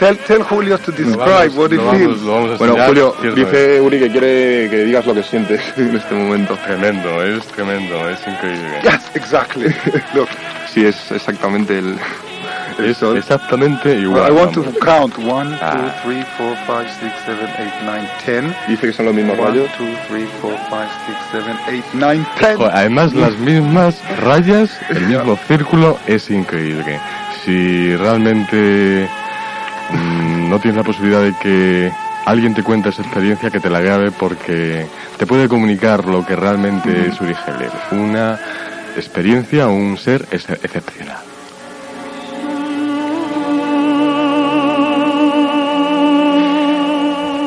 [SPEAKER 7] Tell, tell Julio to describe what he
[SPEAKER 6] lo vamos,
[SPEAKER 7] feels.
[SPEAKER 6] vamos
[SPEAKER 8] Bueno, Julio, dice Uri que quiere que digas lo que sientes en este momento.
[SPEAKER 6] Tremendo, es tremendo, es increíble.
[SPEAKER 7] Yes, exactly. Look,
[SPEAKER 8] Sí, es exactamente el,
[SPEAKER 6] Es exactamente igual.
[SPEAKER 7] I want to
[SPEAKER 6] vamos.
[SPEAKER 7] count. One, two,
[SPEAKER 6] Ah.
[SPEAKER 7] three, four, five, six, seven, eight, nine, ten.
[SPEAKER 8] Dice que son los mismos rayos.
[SPEAKER 7] two, three, four, five, six, seven, eight, nine, ten.
[SPEAKER 6] Joder, Además, las mismas rayas, el mismo círculo, es increíble. Si realmente Mm, no tienes la posibilidad de que alguien te cuente esa experiencia, que te la grabe, porque te puede comunicar lo que realmente es Uri Una experiencia, un ser excepcional.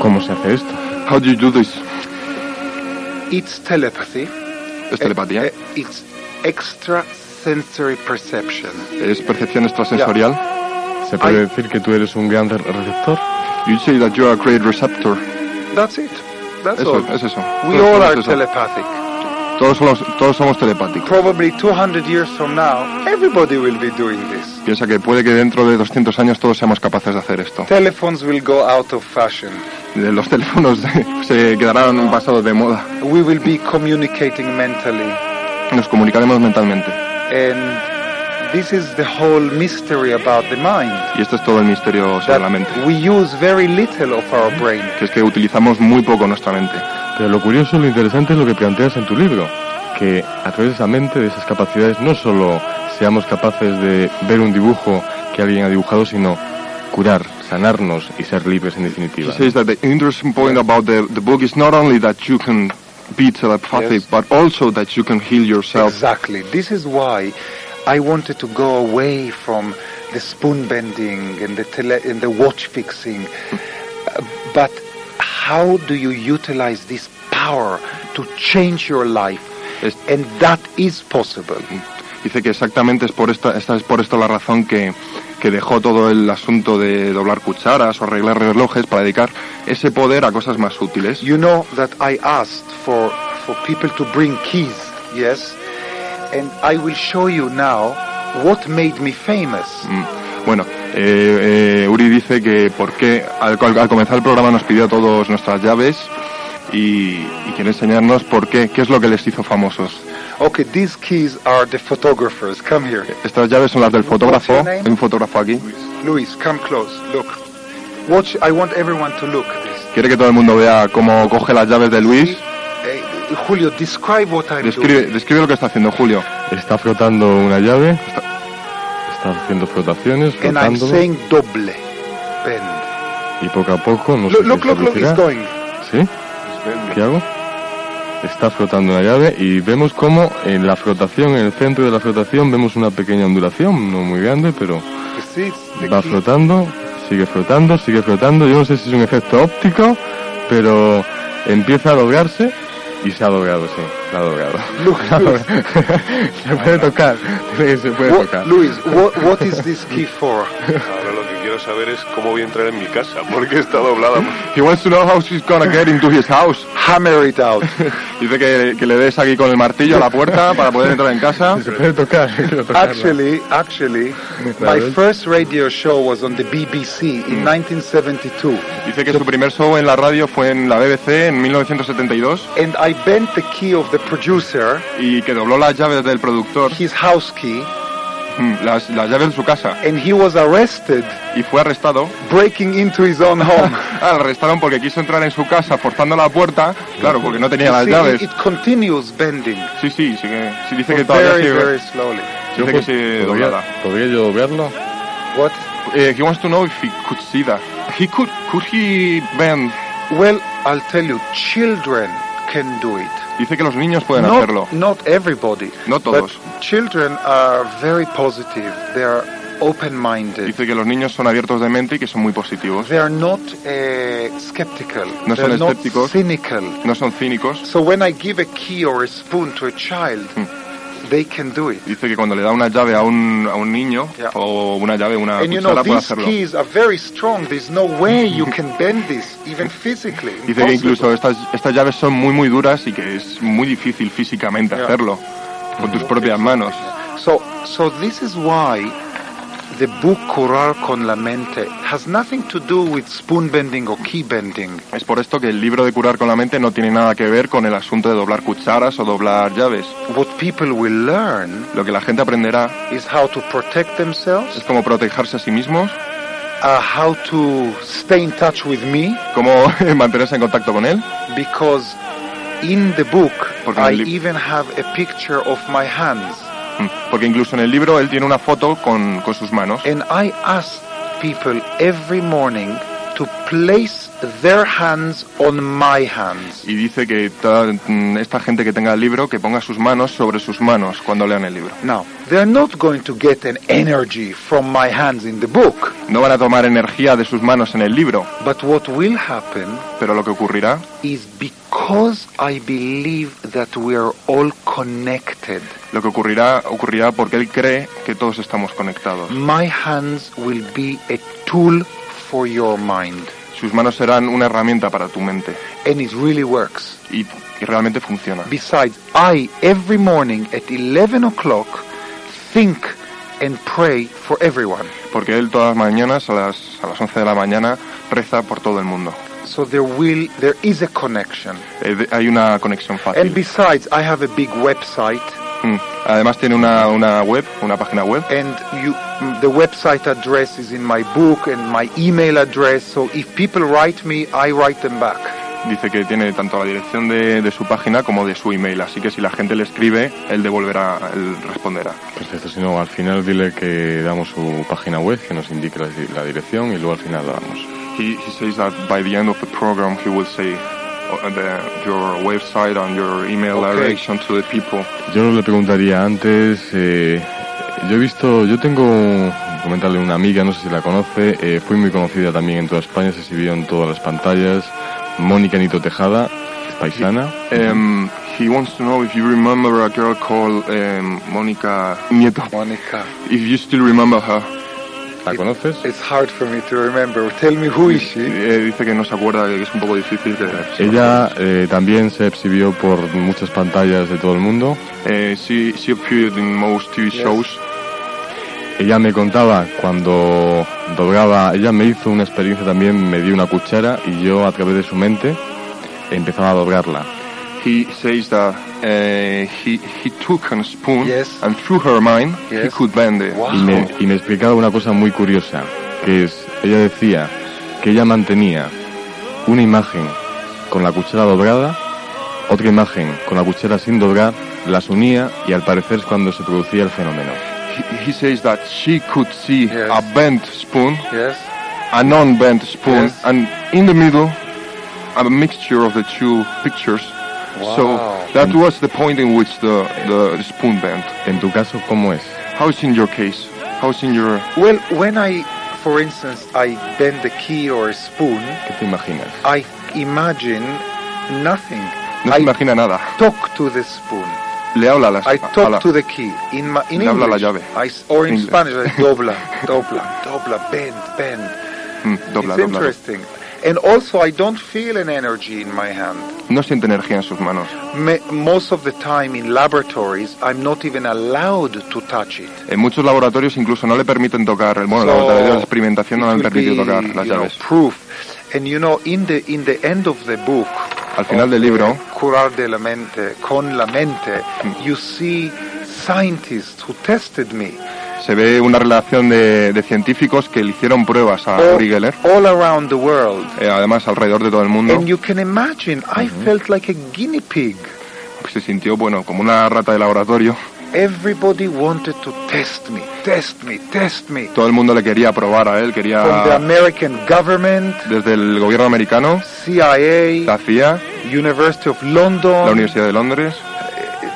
[SPEAKER 6] ¿Cómo se hace esto?
[SPEAKER 8] How do you do this?
[SPEAKER 7] It's telepathy.
[SPEAKER 8] ¿Es telepatía?
[SPEAKER 7] Eh, eh, it's extrasensory perception.
[SPEAKER 8] ¿Es percepción extrasensorial?
[SPEAKER 6] ¿Se puede
[SPEAKER 7] Ay.
[SPEAKER 6] decir que tú eres un gran re- receptor?
[SPEAKER 8] You say that you are a great receptor.
[SPEAKER 7] That's it. That's
[SPEAKER 8] Eso,
[SPEAKER 7] all.
[SPEAKER 8] es eso.
[SPEAKER 7] We
[SPEAKER 8] Todos
[SPEAKER 7] all
[SPEAKER 8] somos
[SPEAKER 7] are
[SPEAKER 8] eso.
[SPEAKER 7] telepathic.
[SPEAKER 8] Todos somos, todos somos telepáticos.
[SPEAKER 7] Probably 200 years from now, everybody will be doing this.
[SPEAKER 8] Piensa que puede que dentro de 200 años todos seamos capaces de hacer esto.
[SPEAKER 7] Telephones will go out of fashion.
[SPEAKER 8] Los teléfonos se quedarán pasados de moda.
[SPEAKER 7] We will be communicating mentally.
[SPEAKER 8] Nos comunicaremos mentalmente.
[SPEAKER 7] And this is the whole mystery about the mind.
[SPEAKER 8] Y esto es todo el misterio sobre la mente.
[SPEAKER 7] That we use very little of our brain.
[SPEAKER 8] Que es que utilizamos muy poco nuestra mente.
[SPEAKER 6] Pero lo curioso, lo interesante es lo que planteas en tu libro, que a través de esa mente, de esas capacidades, no solo seamos capaces de ver un dibujo que alguien ha dibujado, sino curar, sanarnos y ser libres en
[SPEAKER 8] He
[SPEAKER 6] definitiva.
[SPEAKER 8] says that the interesting point about the, the book is not only that you can be telepathic,
[SPEAKER 7] Yes.
[SPEAKER 8] but also that you can heal yourself.
[SPEAKER 7] Exactly. This is why I wanted to go away from the spoon bending and the tele- and the watch fixing. Uh, but how do you utilize this power to change your life? And that is possible.
[SPEAKER 8] Dice que exactamente es por esta, esta es por esto la razón que, que dejó todo el asunto de doblar cucharas o arreglar relojes para dedicar ese poder a cosas más útiles.
[SPEAKER 7] You know that I asked for for people to bring keys, yes? And I will show you now what made me famous.
[SPEAKER 8] Mm. Bueno, eh, eh, Uri dice que por qué al, al- comenzar el programa nos pidió a todos nuestras llaves y, y quiere enseñarnos por qué, qué es lo que les hizo famosos.
[SPEAKER 7] Okay, these keys are the photographers. Come here.
[SPEAKER 8] Estas llaves son las del fotógrafo. Hay un fotógrafo aquí.
[SPEAKER 7] Luis, come close. Look. Watch. I want everyone to look.
[SPEAKER 8] Quiere que todo el mundo vea cómo coge las llaves de Luis.
[SPEAKER 7] Julio, describe what I'm
[SPEAKER 8] Describe,
[SPEAKER 7] doing.
[SPEAKER 8] describe lo que está haciendo Julio.
[SPEAKER 6] Está frotando una llave, está, está haciendo frotaciones,
[SPEAKER 7] And I'm saying doble. Bend.
[SPEAKER 6] y poco a poco, no sé
[SPEAKER 7] Look, look,
[SPEAKER 6] qué
[SPEAKER 7] look, look. It's going.
[SPEAKER 6] ¿Sí? ¿Qué hago? Está frotando una llave y vemos como en la frotación, en el centro de la frotación, vemos una pequeña ondulación, no muy grande, pero va flotando, sigue flotando, sigue flotando. Yo no sé si es un efecto óptico, pero empieza a doblarse y se ha doblado, sí, se ha doblado.
[SPEAKER 7] Look, look.
[SPEAKER 6] se puede tocar, se puede
[SPEAKER 7] What,
[SPEAKER 6] tocar.
[SPEAKER 7] Luis, what, what is this key for?
[SPEAKER 9] Quiero saber es cómo voy a entrar en mi casa, porque está doblada.
[SPEAKER 8] He wants to know how she's gonna get into his house.
[SPEAKER 7] Hammer it out.
[SPEAKER 8] Dice que, que le des aquí con el martillo a la puerta para poder entrar en casa.
[SPEAKER 6] Se puede tocar.
[SPEAKER 7] Actually, actually, my first radio show was on the BBC in 1972.
[SPEAKER 8] Dice que su primer show en la radio fue en la BBC en 1972
[SPEAKER 7] And I bent the key of the producer,
[SPEAKER 8] y que dobló las llaves del productor,
[SPEAKER 7] his house key,
[SPEAKER 8] mm, las, las llaves de su casa,
[SPEAKER 7] and he was arrested
[SPEAKER 8] y fue arrestado.
[SPEAKER 7] breaking into his own home.
[SPEAKER 8] Ah, arrestaron porque quiso entrar en su casa forzando la puerta, claro, porque no tenía
[SPEAKER 7] You
[SPEAKER 8] las
[SPEAKER 7] see,
[SPEAKER 8] llaves.
[SPEAKER 7] it, continues bending.
[SPEAKER 8] Sí, sí, sí, que, sí dice
[SPEAKER 7] but
[SPEAKER 8] que todavía
[SPEAKER 7] very,
[SPEAKER 8] sigue,
[SPEAKER 7] very slowly.
[SPEAKER 8] dice que se
[SPEAKER 6] ¿Podría,
[SPEAKER 8] doblada.
[SPEAKER 6] ¿Podría yo doblarlo?
[SPEAKER 7] What?
[SPEAKER 8] Eh, he wants to know if he could see that. He could, could he bend?
[SPEAKER 7] Well, I'll tell you, children can do it.
[SPEAKER 8] Dice que los niños pueden
[SPEAKER 7] not,
[SPEAKER 8] hacerlo.
[SPEAKER 7] not everybody.
[SPEAKER 8] No todos.
[SPEAKER 7] But children are very positive. They are open-minded.
[SPEAKER 8] Dice que los niños son abiertos de mente y que son muy positivos.
[SPEAKER 7] They are not uh, skeptical.
[SPEAKER 8] No
[SPEAKER 7] They're
[SPEAKER 8] son
[SPEAKER 7] not
[SPEAKER 8] escépticos.
[SPEAKER 7] cynical.
[SPEAKER 8] No son cínicos.
[SPEAKER 7] So when I give a key or a spoon to a child,
[SPEAKER 8] Hmm.
[SPEAKER 7] They can do it.
[SPEAKER 8] Dice que cuando le da una llave a un, a un niño
[SPEAKER 7] Yeah.
[SPEAKER 8] o una llave, una
[SPEAKER 7] And you know,
[SPEAKER 8] cuchara, puede
[SPEAKER 7] these
[SPEAKER 8] hacerlo.
[SPEAKER 7] keys are very strong. There's no way you can bend this, even physically.
[SPEAKER 8] Dice que incluso estas, estas llaves son muy muy duras y que es muy difícil físicamente
[SPEAKER 7] Yeah.
[SPEAKER 8] hacerlo con tus propias manos.
[SPEAKER 7] So, so this is why the book Curar con la mente has nothing to do with spoon bending or key bending.
[SPEAKER 8] Es por esto que el libro de curar con la mente no tiene nada que ver con el asunto de doblar cucharas o doblar llaves.
[SPEAKER 7] What people will learn
[SPEAKER 8] Lo que la gente aprenderá
[SPEAKER 7] is how to protect themselves,
[SPEAKER 8] es cómo protegerse a sí mismos,
[SPEAKER 7] uh, how to stay in touch with me,
[SPEAKER 8] cómo mantenerse en contacto con él,
[SPEAKER 7] because in the book
[SPEAKER 8] Porque
[SPEAKER 7] I even have a picture of my hands.
[SPEAKER 8] Porque incluso en el libro él tiene una foto con, con sus manos.
[SPEAKER 7] And I ask people every morning to place their hands on my hands.
[SPEAKER 8] Y dice que toda mm, esta gente que tenga el libro, que ponga sus manos sobre sus manos cuando lean el libro.
[SPEAKER 7] Now, they're not going to get an energy from my hands in the book,
[SPEAKER 8] No van a tomar energía de sus manos en el libro,
[SPEAKER 7] but what will happen
[SPEAKER 8] pero lo que ocurrirá
[SPEAKER 7] is because I believe that we are all connected,
[SPEAKER 8] Lo que ocurrirá ocurrirá porque él cree que todos estamos conectados.
[SPEAKER 7] my hands will be a tool for your mind.
[SPEAKER 8] Sus manos serán una herramienta para tu mente
[SPEAKER 7] And it really works.
[SPEAKER 8] y, y realmente funciona.
[SPEAKER 7] Besides, I, every morning at 11 o'clock, think and pray for everyone.
[SPEAKER 8] Porque él todas las mañanas a las, a las 11 de la mañana reza por todo el mundo.
[SPEAKER 7] So there will, there is a connection.
[SPEAKER 8] Eh, hay una conexión
[SPEAKER 7] And
[SPEAKER 8] fácil.
[SPEAKER 7] besides, I have a big website.
[SPEAKER 8] Además tiene una, una web, una página web.
[SPEAKER 7] and you, the website address is in my book and my email address. So if people write me, I write them back.
[SPEAKER 8] Dice que tiene tanto la dirección de, de su página como de su email, así que si la gente le escribe, él devolverá, él responderá.
[SPEAKER 6] Perfecto, si no, al final dile que damos su página web, que nos indique la, la dirección y luego al final la damos.
[SPEAKER 8] He, he says that by the end of the program he will say the, your website and your email
[SPEAKER 7] Okay.
[SPEAKER 8] direction to the people.
[SPEAKER 6] Yo le preguntaría antes, eh, yo he visto, yo tengo, comentarle una amiga, no sé si la conoce, eh, fue muy conocida también en toda España, se exhibió en todas las pantallas, Mónica Nito Tejada, es paisana.
[SPEAKER 8] Um, he wants to know if you remember a girl called um, Monica Nieto.
[SPEAKER 7] Monica.
[SPEAKER 8] If you still remember her.
[SPEAKER 6] ¿La conoces?
[SPEAKER 7] It's hard for me to remember. Tell me who is she?
[SPEAKER 8] Eh, dice que no se acuerda, que es un poco difícil. Que,
[SPEAKER 6] Ella eh, también se exhibió por muchas pantallas de todo el mundo.
[SPEAKER 8] Eh, she, she appeared in most TV shows.
[SPEAKER 6] Ella me contaba cuando doblaba, ella me hizo una experiencia también, me dio una cuchara y yo a través de su mente empezaba a doblarla.
[SPEAKER 8] He says that uh, he, he took a spoon
[SPEAKER 7] Yes.
[SPEAKER 8] and through her mind he
[SPEAKER 7] Yes.
[SPEAKER 8] could bend it.
[SPEAKER 7] Wow.
[SPEAKER 6] Y me, y me explicaba una cosa muy curiosa, que es, ella decía que ella mantenía una imagen con la cuchara doblada, otra imagen con la cuchara sin doblar, las unía y al parecer es cuando se producía el fenómeno.
[SPEAKER 8] He, he says that she could see
[SPEAKER 7] Yes.
[SPEAKER 8] a bent spoon,
[SPEAKER 7] Yes.
[SPEAKER 8] a non-bent spoon,
[SPEAKER 7] Yes.
[SPEAKER 8] and in the middle a mixture of the two pictures. So
[SPEAKER 7] Wow.
[SPEAKER 8] that was the point in which the, the spoon bent.
[SPEAKER 6] En tu caso, ¿cómo es?
[SPEAKER 8] How's in your case? How's in your...
[SPEAKER 7] Well, when I, for instance, I bend the key or a spoon,
[SPEAKER 6] ¿Qué te imaginas?
[SPEAKER 7] I imagine nothing.
[SPEAKER 8] No se
[SPEAKER 7] I
[SPEAKER 8] imagina nada.
[SPEAKER 7] talk to the spoon.
[SPEAKER 8] Le habla a la,
[SPEAKER 7] I
[SPEAKER 8] a
[SPEAKER 7] talk
[SPEAKER 8] la-
[SPEAKER 7] to the key in my in
[SPEAKER 8] Le habla la
[SPEAKER 7] English.
[SPEAKER 8] llave.
[SPEAKER 7] I s- or in
[SPEAKER 8] English.
[SPEAKER 7] Spanish, I dobla, dobla, dobla, bend, bend.
[SPEAKER 8] Mm, dobla,
[SPEAKER 7] it's
[SPEAKER 8] dobla.
[SPEAKER 7] interesting. And also, I don't feel an energy in my hand.
[SPEAKER 8] No siente energía en sus manos.
[SPEAKER 7] Me, most of the time in laboratories, I'm not even allowed to touch it.
[SPEAKER 8] En muchos laboratorios incluso no le permiten tocar, bueno,
[SPEAKER 7] So,
[SPEAKER 8] laboratorios de experimentación no le han permitido tocar las
[SPEAKER 7] you know,
[SPEAKER 8] llaves.
[SPEAKER 7] proof. And you know, in the in the end of the book,
[SPEAKER 8] Al final del libro,
[SPEAKER 7] Curar de la mente, con la mente, you see scientists who tested me
[SPEAKER 8] se ve una relación de, de científicos que le hicieron pruebas a
[SPEAKER 7] all,
[SPEAKER 8] Uri Geller,
[SPEAKER 7] all around the world.
[SPEAKER 8] eh, además alrededor de todo el mundo.
[SPEAKER 7] And you can imagine, I felt like a guinea pig.
[SPEAKER 8] Se sintió, bueno, como una rata de laboratorio.
[SPEAKER 7] Everybody wanted to test me, test me, test me.
[SPEAKER 8] Todo el mundo le quería probar a él,
[SPEAKER 7] From the
[SPEAKER 8] quería
[SPEAKER 7] American government,
[SPEAKER 8] desde el gobierno americano,
[SPEAKER 7] CIA,
[SPEAKER 8] la CIA,
[SPEAKER 7] University of
[SPEAKER 8] la
[SPEAKER 7] London,
[SPEAKER 8] Universidad de Londres,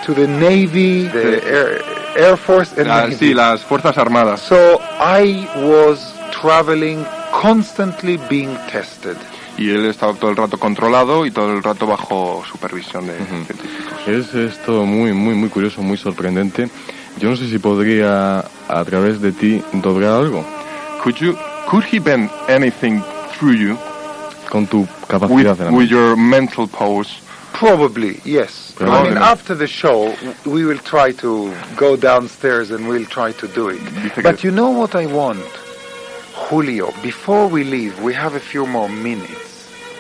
[SPEAKER 7] to the Navy, the Air, Air Force, and
[SPEAKER 8] la- sí, las Fuerzas Armadas.
[SPEAKER 7] So I was traveling constantly being tested.
[SPEAKER 8] Y él estaba todo el rato controlado y todo el rato bajo supervisión de
[SPEAKER 6] Ujú.
[SPEAKER 8] científicos.
[SPEAKER 6] Es esto muy, muy, muy curioso, muy sorprendente. Yo no sé si podría, a través de ti, doblar algo
[SPEAKER 8] Could you, could he bend anything through you
[SPEAKER 6] con tu
[SPEAKER 8] with,
[SPEAKER 6] capacidad de la
[SPEAKER 8] with your mental powers?
[SPEAKER 7] Probably, yes. I mean, after the show, we will try to go downstairs and we'll try to do it.
[SPEAKER 8] Dice
[SPEAKER 7] But you know what I want? Julio, before we leave, we have a few more minutes.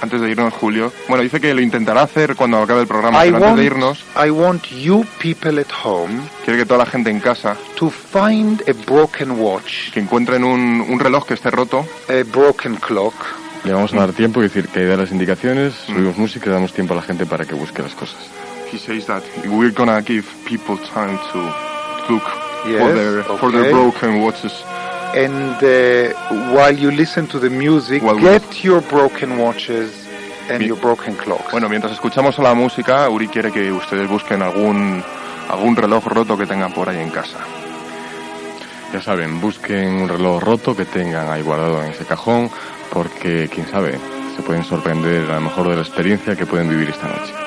[SPEAKER 8] Antes de irnos, Julio. Bueno, dice que lo intentará hacer cuando acabe el programa,
[SPEAKER 7] I
[SPEAKER 8] pero antes
[SPEAKER 7] want,
[SPEAKER 8] de irnos,
[SPEAKER 7] I want you people at home
[SPEAKER 8] quiere que toda la gente en casa
[SPEAKER 7] to find a broken watch,
[SPEAKER 8] que encuentren un, un reloj que esté roto,
[SPEAKER 7] a broken clock,
[SPEAKER 6] Le vamos a dar tiempo, es decir, que da las indicaciones,
[SPEAKER 8] Mm.
[SPEAKER 6] subimos música y damos tiempo a la gente para que busque las cosas.
[SPEAKER 8] he says that we're gonna give people time to look
[SPEAKER 7] Yes,
[SPEAKER 8] for their for their
[SPEAKER 7] okay.
[SPEAKER 8] broken watches.
[SPEAKER 7] And uh, while you listen to the music,
[SPEAKER 8] While we-
[SPEAKER 7] get your broken watches and your broken clocks.
[SPEAKER 8] Bueno, mientras escuchamos a la música, Uri quiere que ustedes busquen algún, algún reloj roto que tengan por ahí en casa.
[SPEAKER 6] Ya saben, busquen un reloj roto que tengan ahí guardado en ese cajón, porque quién sabe, se pueden sorprender a lo mejor de la experiencia que pueden vivir esta noche.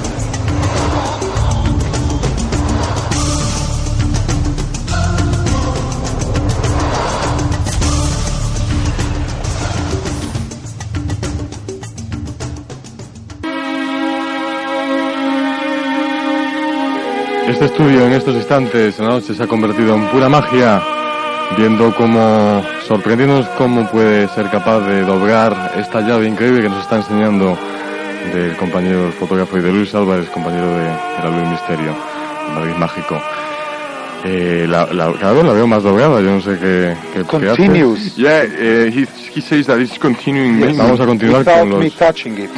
[SPEAKER 6] Este estudio en estos instantes, en la noche, se ha convertido en pura magia, viendo cómo, sorprendiéndonos cómo puede ser capaz de doblar esta llave increíble que nos está enseñando del compañero el fotógrafo y de Luis Álvarez, compañero de, de la Luz Misterio, Madrid Mágico. Eh, la, la, cada vez la veo más doblada, yo no sé qué, qué, qué hace.
[SPEAKER 7] Continues.
[SPEAKER 8] Yeah, uh, he, he says that it's continuing.
[SPEAKER 7] Yes.
[SPEAKER 6] Vamos a continuar
[SPEAKER 7] Without
[SPEAKER 6] con los,
[SPEAKER 7] me touching it.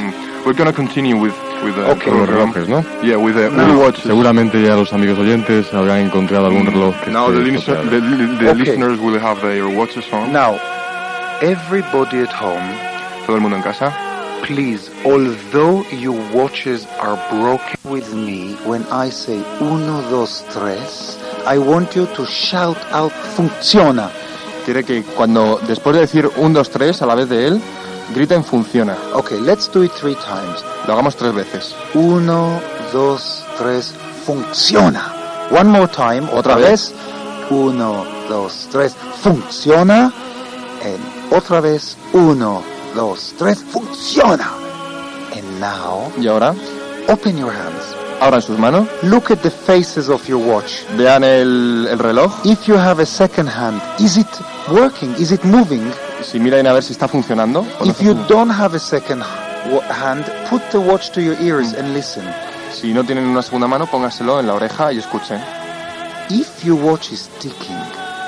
[SPEAKER 8] We're gonna continue with,
[SPEAKER 7] Okay.
[SPEAKER 6] con los relojes, ¿no?
[SPEAKER 8] Yeah, with the
[SPEAKER 7] No.
[SPEAKER 6] Seguramente ya los amigos oyentes habrán encontrado algún reloj que
[SPEAKER 8] Now
[SPEAKER 6] esté
[SPEAKER 8] the, the, the
[SPEAKER 7] Okay.
[SPEAKER 8] listeners will have their watches on.
[SPEAKER 7] Now, everybody at home,
[SPEAKER 8] Todo el mundo en casa.
[SPEAKER 7] please, although your watches are broken with me, when I say uno, dos, tres, I want you to shout out funciona.
[SPEAKER 8] Quiere que cuando, después de decir un, dos, tres a la vez de él, griten funciona.
[SPEAKER 7] Okay, let's do it three times.
[SPEAKER 8] Lo hagamos tres veces.
[SPEAKER 7] Uno, dos, tres, funciona. One more time, otra vez. Uno, dos, tres, funciona. And otra vez. Uno, dos, tres, funciona. And now,
[SPEAKER 8] Y ahora,
[SPEAKER 7] open your hands.
[SPEAKER 8] abran sus manos,
[SPEAKER 7] Look at the faces of your watch.
[SPEAKER 8] vean el, el reloj.
[SPEAKER 7] If you have a second hand, is it working? Is it moving?
[SPEAKER 8] Si miren a ver si está funcionando.
[SPEAKER 7] If you don't have a second hand, put the watch to your ears and listen.
[SPEAKER 8] Si no tienen una segunda mano, póngaselo en la oreja y escuchen.
[SPEAKER 7] If your watch is ticking,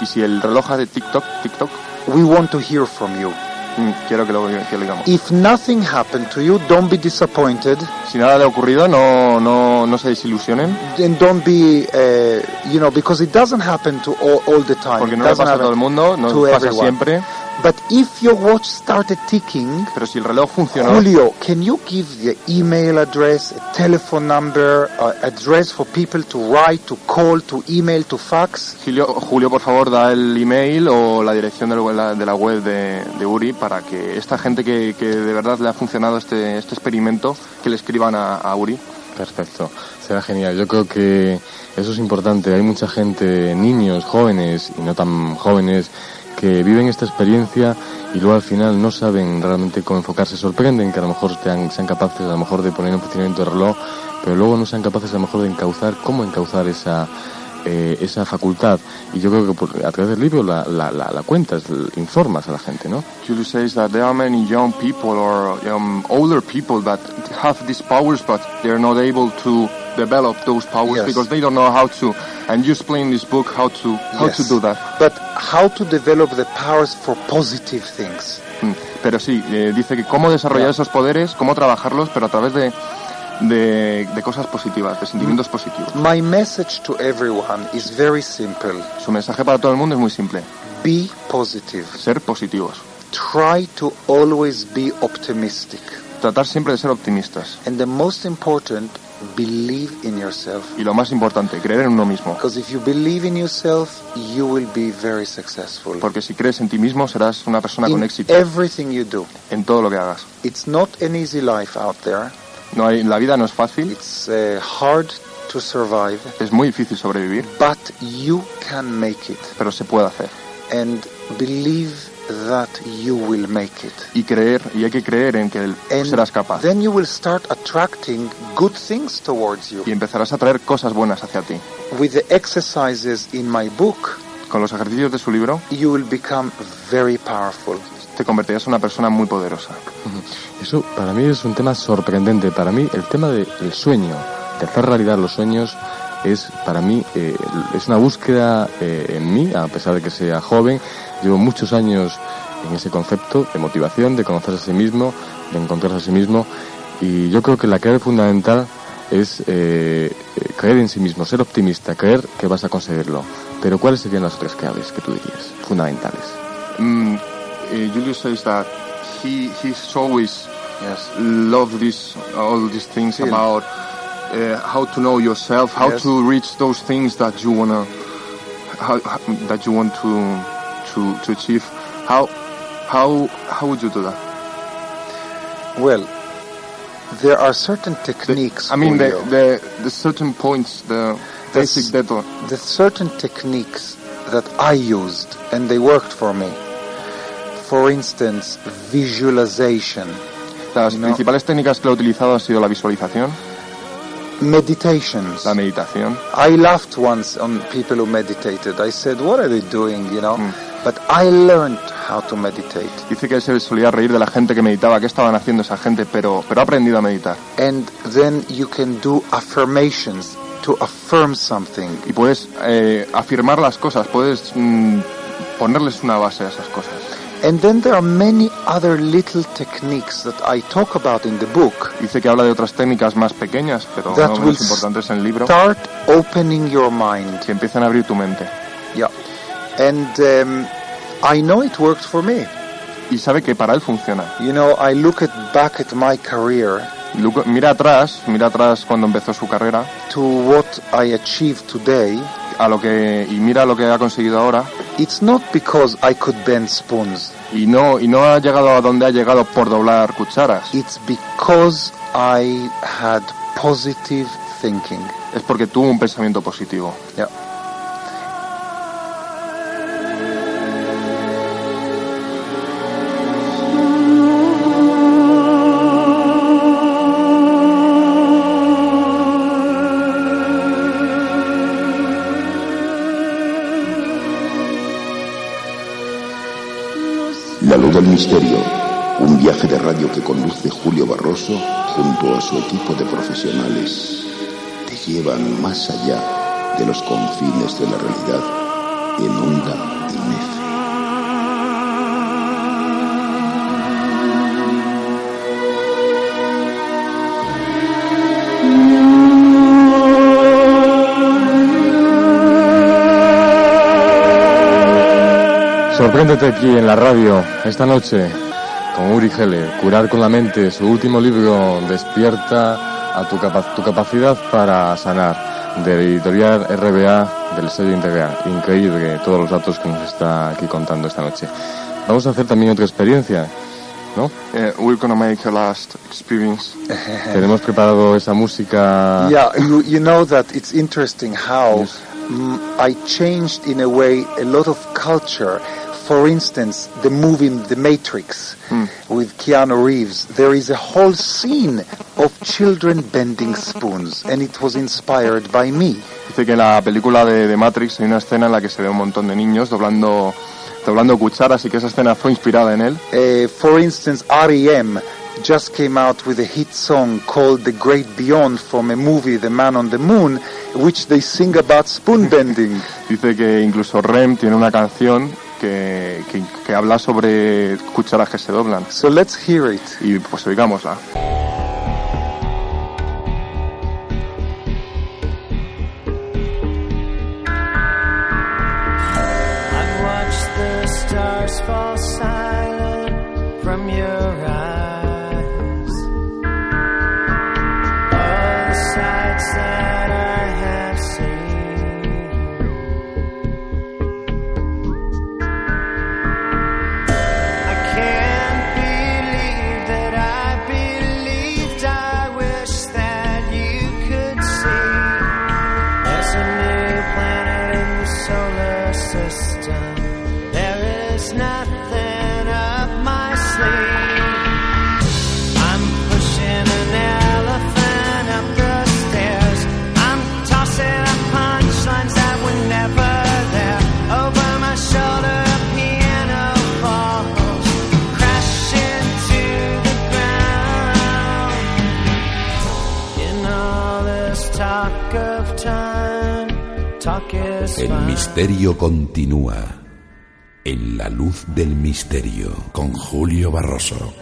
[SPEAKER 8] Y si el reloj hace TikTok, TikTok,
[SPEAKER 7] we want to hear from you.
[SPEAKER 8] mm, quiero que lo, que lo digamos.
[SPEAKER 7] If nothing happened to you, don't be disappointed
[SPEAKER 8] Si nada le ha ocurrido, no, no, no se desilusionen,
[SPEAKER 7] and don't be, uh, you know, because it doesn't happen to all, all the time.
[SPEAKER 8] porque no le pasa a todo el mundo, no pasa
[SPEAKER 7] everyone.
[SPEAKER 8] siempre.
[SPEAKER 7] But if your watch started ticking,
[SPEAKER 8] Pero si el reloj funcionó,
[SPEAKER 7] Julio, can you give the email address, a telephone number, uh, address for people to write, to call, to email, to fax?
[SPEAKER 8] Julio, Julio, por favor, da el email o la dirección de la, de la web de, de Uri para que esta gente que, que de verdad le ha funcionado este, este experimento, que le escriban a, a Uri.
[SPEAKER 6] Perfecto, será genial. Yo creo que eso es importante. Hay mucha gente, niños, jóvenes y no tan jóvenes, que viven esta experiencia y luego al final no saben realmente cómo enfocarse. Sorprenden que a lo mejor sean, sean capaces a lo mejor de poner en funcionamiento el reloj, pero luego no sean capaces a lo mejor de encauzar, cómo encauzar esa, eh, esa facultad. Y yo creo que por- a través del libro la, la, la, la cuentas, informas a la gente, ¿no?
[SPEAKER 8] Julius says that there are many young people or um, older people that have these powers, but they're not able to develop those powers
[SPEAKER 7] Yes.
[SPEAKER 8] because they don't know how to. And you explain in this book how to how to
[SPEAKER 7] Yes.
[SPEAKER 8] do that.
[SPEAKER 7] But how to develop the powers for positive things?
[SPEAKER 8] Mm, Pero sí, eh, dice que cómo desarrollar
[SPEAKER 7] Yeah.
[SPEAKER 8] esos poderes, cómo trabajarlos, pero a través de, de, de cosas positivas, de sentimientos positivos.
[SPEAKER 7] My message to everyone is very simple.
[SPEAKER 8] Su mensaje para todo el mundo es muy simple.
[SPEAKER 7] Be positive.
[SPEAKER 8] Ser positivos.
[SPEAKER 7] Try to always be optimistic.
[SPEAKER 8] Tratar siempre de ser optimistas.
[SPEAKER 7] And the most important, believe in yourself.
[SPEAKER 8] Y lo más importante, creer en uno mismo.
[SPEAKER 7] Because if you believe in yourself, you will be very successful.
[SPEAKER 8] Porque si crees en ti mismo, serás una persona con éxito
[SPEAKER 7] everything you do.
[SPEAKER 8] en todo lo que hagas.
[SPEAKER 7] It's not an easy life out there.
[SPEAKER 8] No hay, la vida no es fácil,
[SPEAKER 7] It's uh, hard to survive,
[SPEAKER 8] es muy difícil sobrevivir,
[SPEAKER 7] but you can make it.
[SPEAKER 8] pero se puede hacer.
[SPEAKER 7] And believe that you will make it.
[SPEAKER 8] Y creer, y hay que creer en que el- serás capaz.
[SPEAKER 7] then you will start attracting good things towards you.
[SPEAKER 8] Y empezarás a traer cosas buenas hacia ti.
[SPEAKER 7] With the exercises in my book,
[SPEAKER 8] Con los ejercicios de su libro,
[SPEAKER 7] you will become very powerful.
[SPEAKER 8] Te convertirás en una persona muy poderosa.
[SPEAKER 6] Eso para mí es un tema sorprendente. Para mí el tema del sueño, de hacer realidad los sueños, es para mí eh, es una búsqueda eh, en mí, a pesar de que sea joven. Llevo muchos años en ese concepto de motivación, de conocerse a sí mismo, de encontrarse a sí mismo. Y yo creo que la clave fundamental es eh, eh, creer en sí mismo, ser optimista, creer que vas a conseguirlo. Pero ¿cuáles serían las otras claves que tú dirías, fundamentales?
[SPEAKER 8] Mm, Julius says that he he's always yes loved this all these things
[SPEAKER 7] Sí.
[SPEAKER 8] about uh, how to know yourself, how
[SPEAKER 7] Yes.
[SPEAKER 8] to reach those things that you wanna how, that you want to to to achieve. How how how would you do that?
[SPEAKER 7] Well, there are certain techniques.
[SPEAKER 8] I mean the the, the certain points, the
[SPEAKER 7] This-
[SPEAKER 8] basic data.
[SPEAKER 7] the certain techniques that I used and they worked for me. For instance, visualization,
[SPEAKER 8] Las
[SPEAKER 7] No.
[SPEAKER 8] principales técnicas que he utilizado han sido la visualización,
[SPEAKER 7] meditations.
[SPEAKER 8] la meditación.
[SPEAKER 7] I laughed once on people who meditated. I said, "What are they doing?" You know.
[SPEAKER 8] Mm.
[SPEAKER 7] But I learned how to meditate,
[SPEAKER 8] Dice que se solía reír de la gente que meditaba, qué estaban haciendo esa gente, pero pero ha aprendido a meditar.
[SPEAKER 7] and then you can do affirmations to affirm something.
[SPEAKER 8] y puedes eh, afirmar las cosas, puedes mm, ponerles una base a esas cosas.
[SPEAKER 7] And then there are many other little techniques that I talk about in the book
[SPEAKER 8] Dice que habla de otras técnicas más pequeñas, pero
[SPEAKER 7] that
[SPEAKER 8] no menos importantes en el libro,
[SPEAKER 7] start opening your mind.
[SPEAKER 8] que empiezan a abrir tu mente.
[SPEAKER 7] Yeah. And um, I know it worked for me.
[SPEAKER 8] Y sabe que para él funciona.
[SPEAKER 7] You know, I look at back at my career
[SPEAKER 8] Lu- Mira atrás, mira atrás cuando empezó su carrera,
[SPEAKER 7] to what I achieved today.
[SPEAKER 8] a lo que y mira lo que ha conseguido ahora
[SPEAKER 7] It's not because I could bend spoons.
[SPEAKER 8] Y no y no ha llegado a donde ha llegado por doblar cucharas.
[SPEAKER 7] It's because I had positive thinking.
[SPEAKER 8] Es porque tuvo un pensamiento positivo.
[SPEAKER 7] Yeah.
[SPEAKER 10] Misterio, un viaje de radio que conduce Julio Barroso junto a su equipo de profesionales, te llevan más allá de los confines de la realidad en onda y
[SPEAKER 6] Sorpréndete aquí en la radio esta noche con Uri Geller, Curar con la mente, su último libro despierta a tu, capa- tu capacidad para sanar, de editorial RBA del sello Integral. Increíble todos los datos que nos está aquí contando esta noche. Vamos a hacer también otra experiencia, ¿no?
[SPEAKER 8] Eh, we're gonna make a last experience.
[SPEAKER 6] Tenemos preparado esa música.
[SPEAKER 7] Yeah, you, you know that it's interesting how mm, I changed in a way a lot of culture. For instance, the movie The Matrix with Keanu Reeves, there is a whole scene of children bending spoons, and it was inspired by me.
[SPEAKER 8] Dice que en la película de, de Matrix hay una escena en la que se ve un montón de niños doblando doblando cucharas y que esa escena fue inspirada en él.
[SPEAKER 7] Uh, for instance, R.E.M. just came out with a hit song called The Great Beyond from a movie, The Man on the Moon, which they sing about spoon bending.
[SPEAKER 8] Dice que incluso Rem tiene una canción que, que, que habla sobre cucharas que se doblan.
[SPEAKER 7] So let's hear it.
[SPEAKER 8] Y pues oigámosla.
[SPEAKER 11] Misterio continúa. En la luz del misterio. Con Julio Barroso.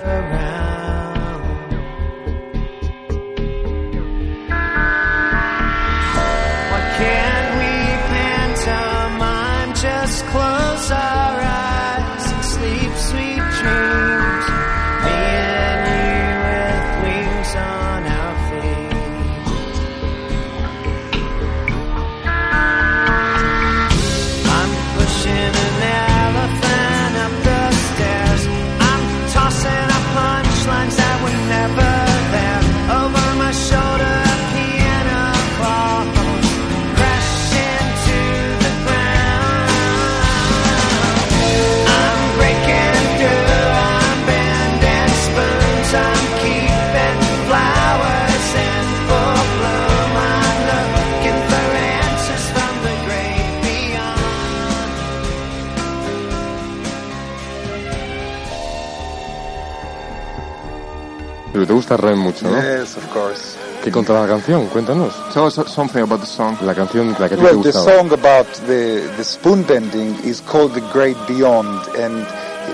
[SPEAKER 6] Te gusta Rem mucho, ¿no?
[SPEAKER 7] Yes, of course.
[SPEAKER 6] ¿Qué contaba la canción? Cuéntanos.
[SPEAKER 8] Tell us something about the song.
[SPEAKER 6] La canción, la que ti te
[SPEAKER 7] Well, the
[SPEAKER 6] gustaba.
[SPEAKER 7] song about the, the spoon bending is called The Great Beyond, and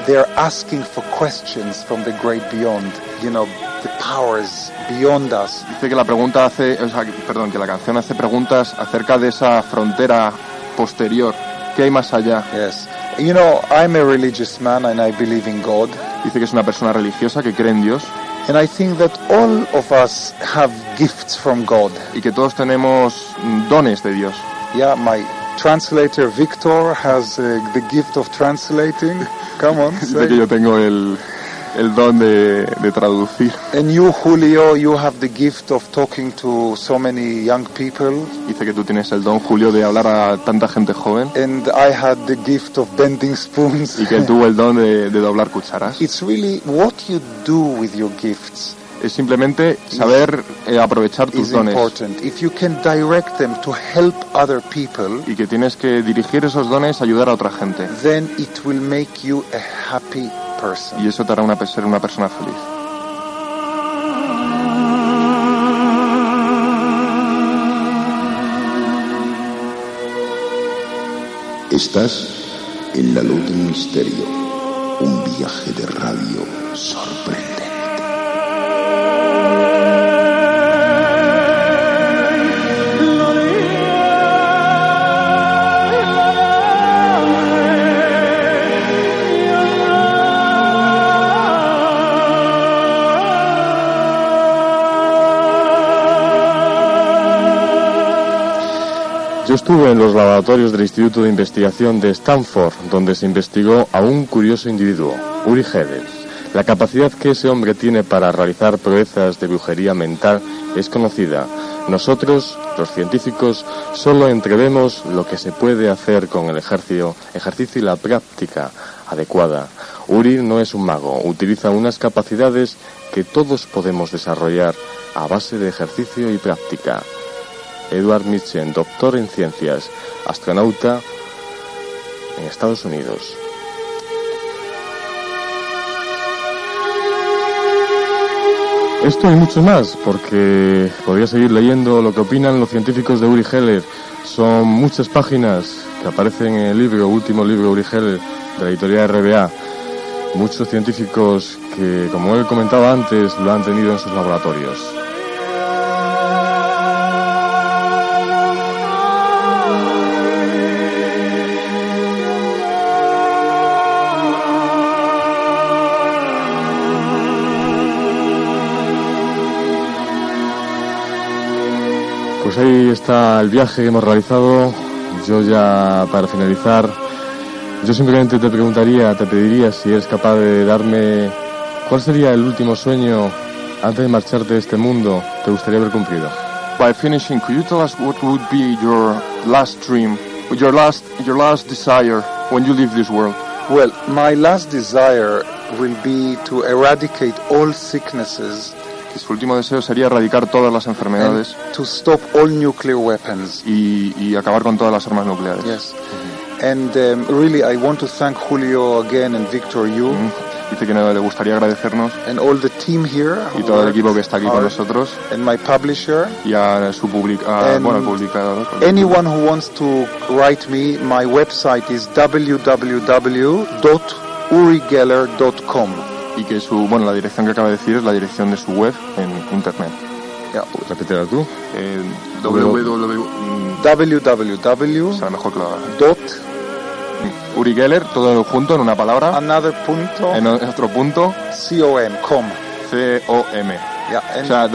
[SPEAKER 7] they're asking for questions from the great beyond. You know, the powers beyond us.
[SPEAKER 8] Dice que la pregunta hace, o sea, perdón, que la canción hace preguntas acerca de esa frontera posterior. ¿Qué hay más allá?
[SPEAKER 7] Yes. You know, I'm a religious man and I believe in God.
[SPEAKER 8] Dice que es una persona religiosa que cree en Dios
[SPEAKER 7] And I think that all of us have gifts from God.
[SPEAKER 8] y que todos tenemos dones de Dios.
[SPEAKER 7] Yeah, my translator Victor has uh, the gift of translating. Come on,
[SPEAKER 8] Dice que yo tengo el, el don de, de traducir.
[SPEAKER 7] And you, Julio, you have the gift of talking to so many young people.
[SPEAKER 8] Dice que tú tienes el don, Julio, de hablar a tanta gente joven
[SPEAKER 7] And I had the gift of bending spoons.
[SPEAKER 8] y que tuvo el don de, de doblar cucharas.
[SPEAKER 7] It's really what you do with your gifts
[SPEAKER 8] Es simplemente saber eh, aprovechar tus dones
[SPEAKER 7] important. If you can direct them to help other people,
[SPEAKER 8] y que tienes que dirigir esos dones a ayudar a otra gente.
[SPEAKER 7] then it will make you a happy person.
[SPEAKER 8] Y eso te hará una, ser una persona feliz.
[SPEAKER 10] Estás en la luz del misterio, un viaje de radio sorprendente.
[SPEAKER 6] Yo estuve en los laboratorios del Instituto de Investigación de Stanford, donde se investigó a un curioso individuo, Uri Geller. La capacidad que ese hombre tiene para realizar proezas de brujería mental es conocida. Nosotros, los científicos, solo entrevemos lo que se puede hacer con el ejercicio, ejercicio y la práctica adecuada. Uri no es un mago, utiliza unas capacidades que todos podemos desarrollar a base de ejercicio y práctica. Edward Mitchell, doctor en ciencias, astronauta en Estados Unidos. Esto y mucho más, porque podría seguir leyendo lo que opinan los científicos de Uri Geller. Son muchas páginas que aparecen en el libro, último libro Uri Geller, de la editorial RBA. Muchos científicos que, como él comentaba antes, lo han tenido en sus laboratorios.
[SPEAKER 8] Está el viaje que hemos realizado. Yo ya, para finalizar, yo simplemente te preguntaría, te pediría si eres capaz de darme cuál sería el último sueño antes de marcharte de este mundo te gustaría haber cumplido.
[SPEAKER 12] By finishing, could you tell us what would be your last dream, your last, your last desire when you leave this world?
[SPEAKER 7] Well, my last desire will be to eradicate all sicknesses
[SPEAKER 8] Que su último deseo sería erradicar todas las enfermedades
[SPEAKER 7] to stop all nuclear weapons.
[SPEAKER 8] y, y acabar con todas las armas nucleares.
[SPEAKER 7] Yes. And um, really, I want to thank Julio again and Victor, you,
[SPEAKER 8] Dice que no, le gustaría agradecernos
[SPEAKER 7] and all the team here,
[SPEAKER 8] y todo el equipo que está aquí con nosotros
[SPEAKER 7] and my publisher.
[SPEAKER 8] y a su publica,
[SPEAKER 7] And
[SPEAKER 8] bueno, publicador.
[SPEAKER 7] Anyone who wants to write me, my website is www.urigeller.com.
[SPEAKER 8] Y que su, bueno, la dirección que acaba de decir es la dirección de su web en internet.
[SPEAKER 7] Ya.
[SPEAKER 8] Repítela tú. Eh, www.
[SPEAKER 7] www.
[SPEAKER 8] Será mejor que lo haga.
[SPEAKER 7] Dot.
[SPEAKER 8] Uri Geller, todo junto en una palabra.
[SPEAKER 7] Another punto.
[SPEAKER 8] En otro punto.
[SPEAKER 7] com. Com.
[SPEAKER 8] C-O-M.
[SPEAKER 7] Yeah,
[SPEAKER 8] O sea,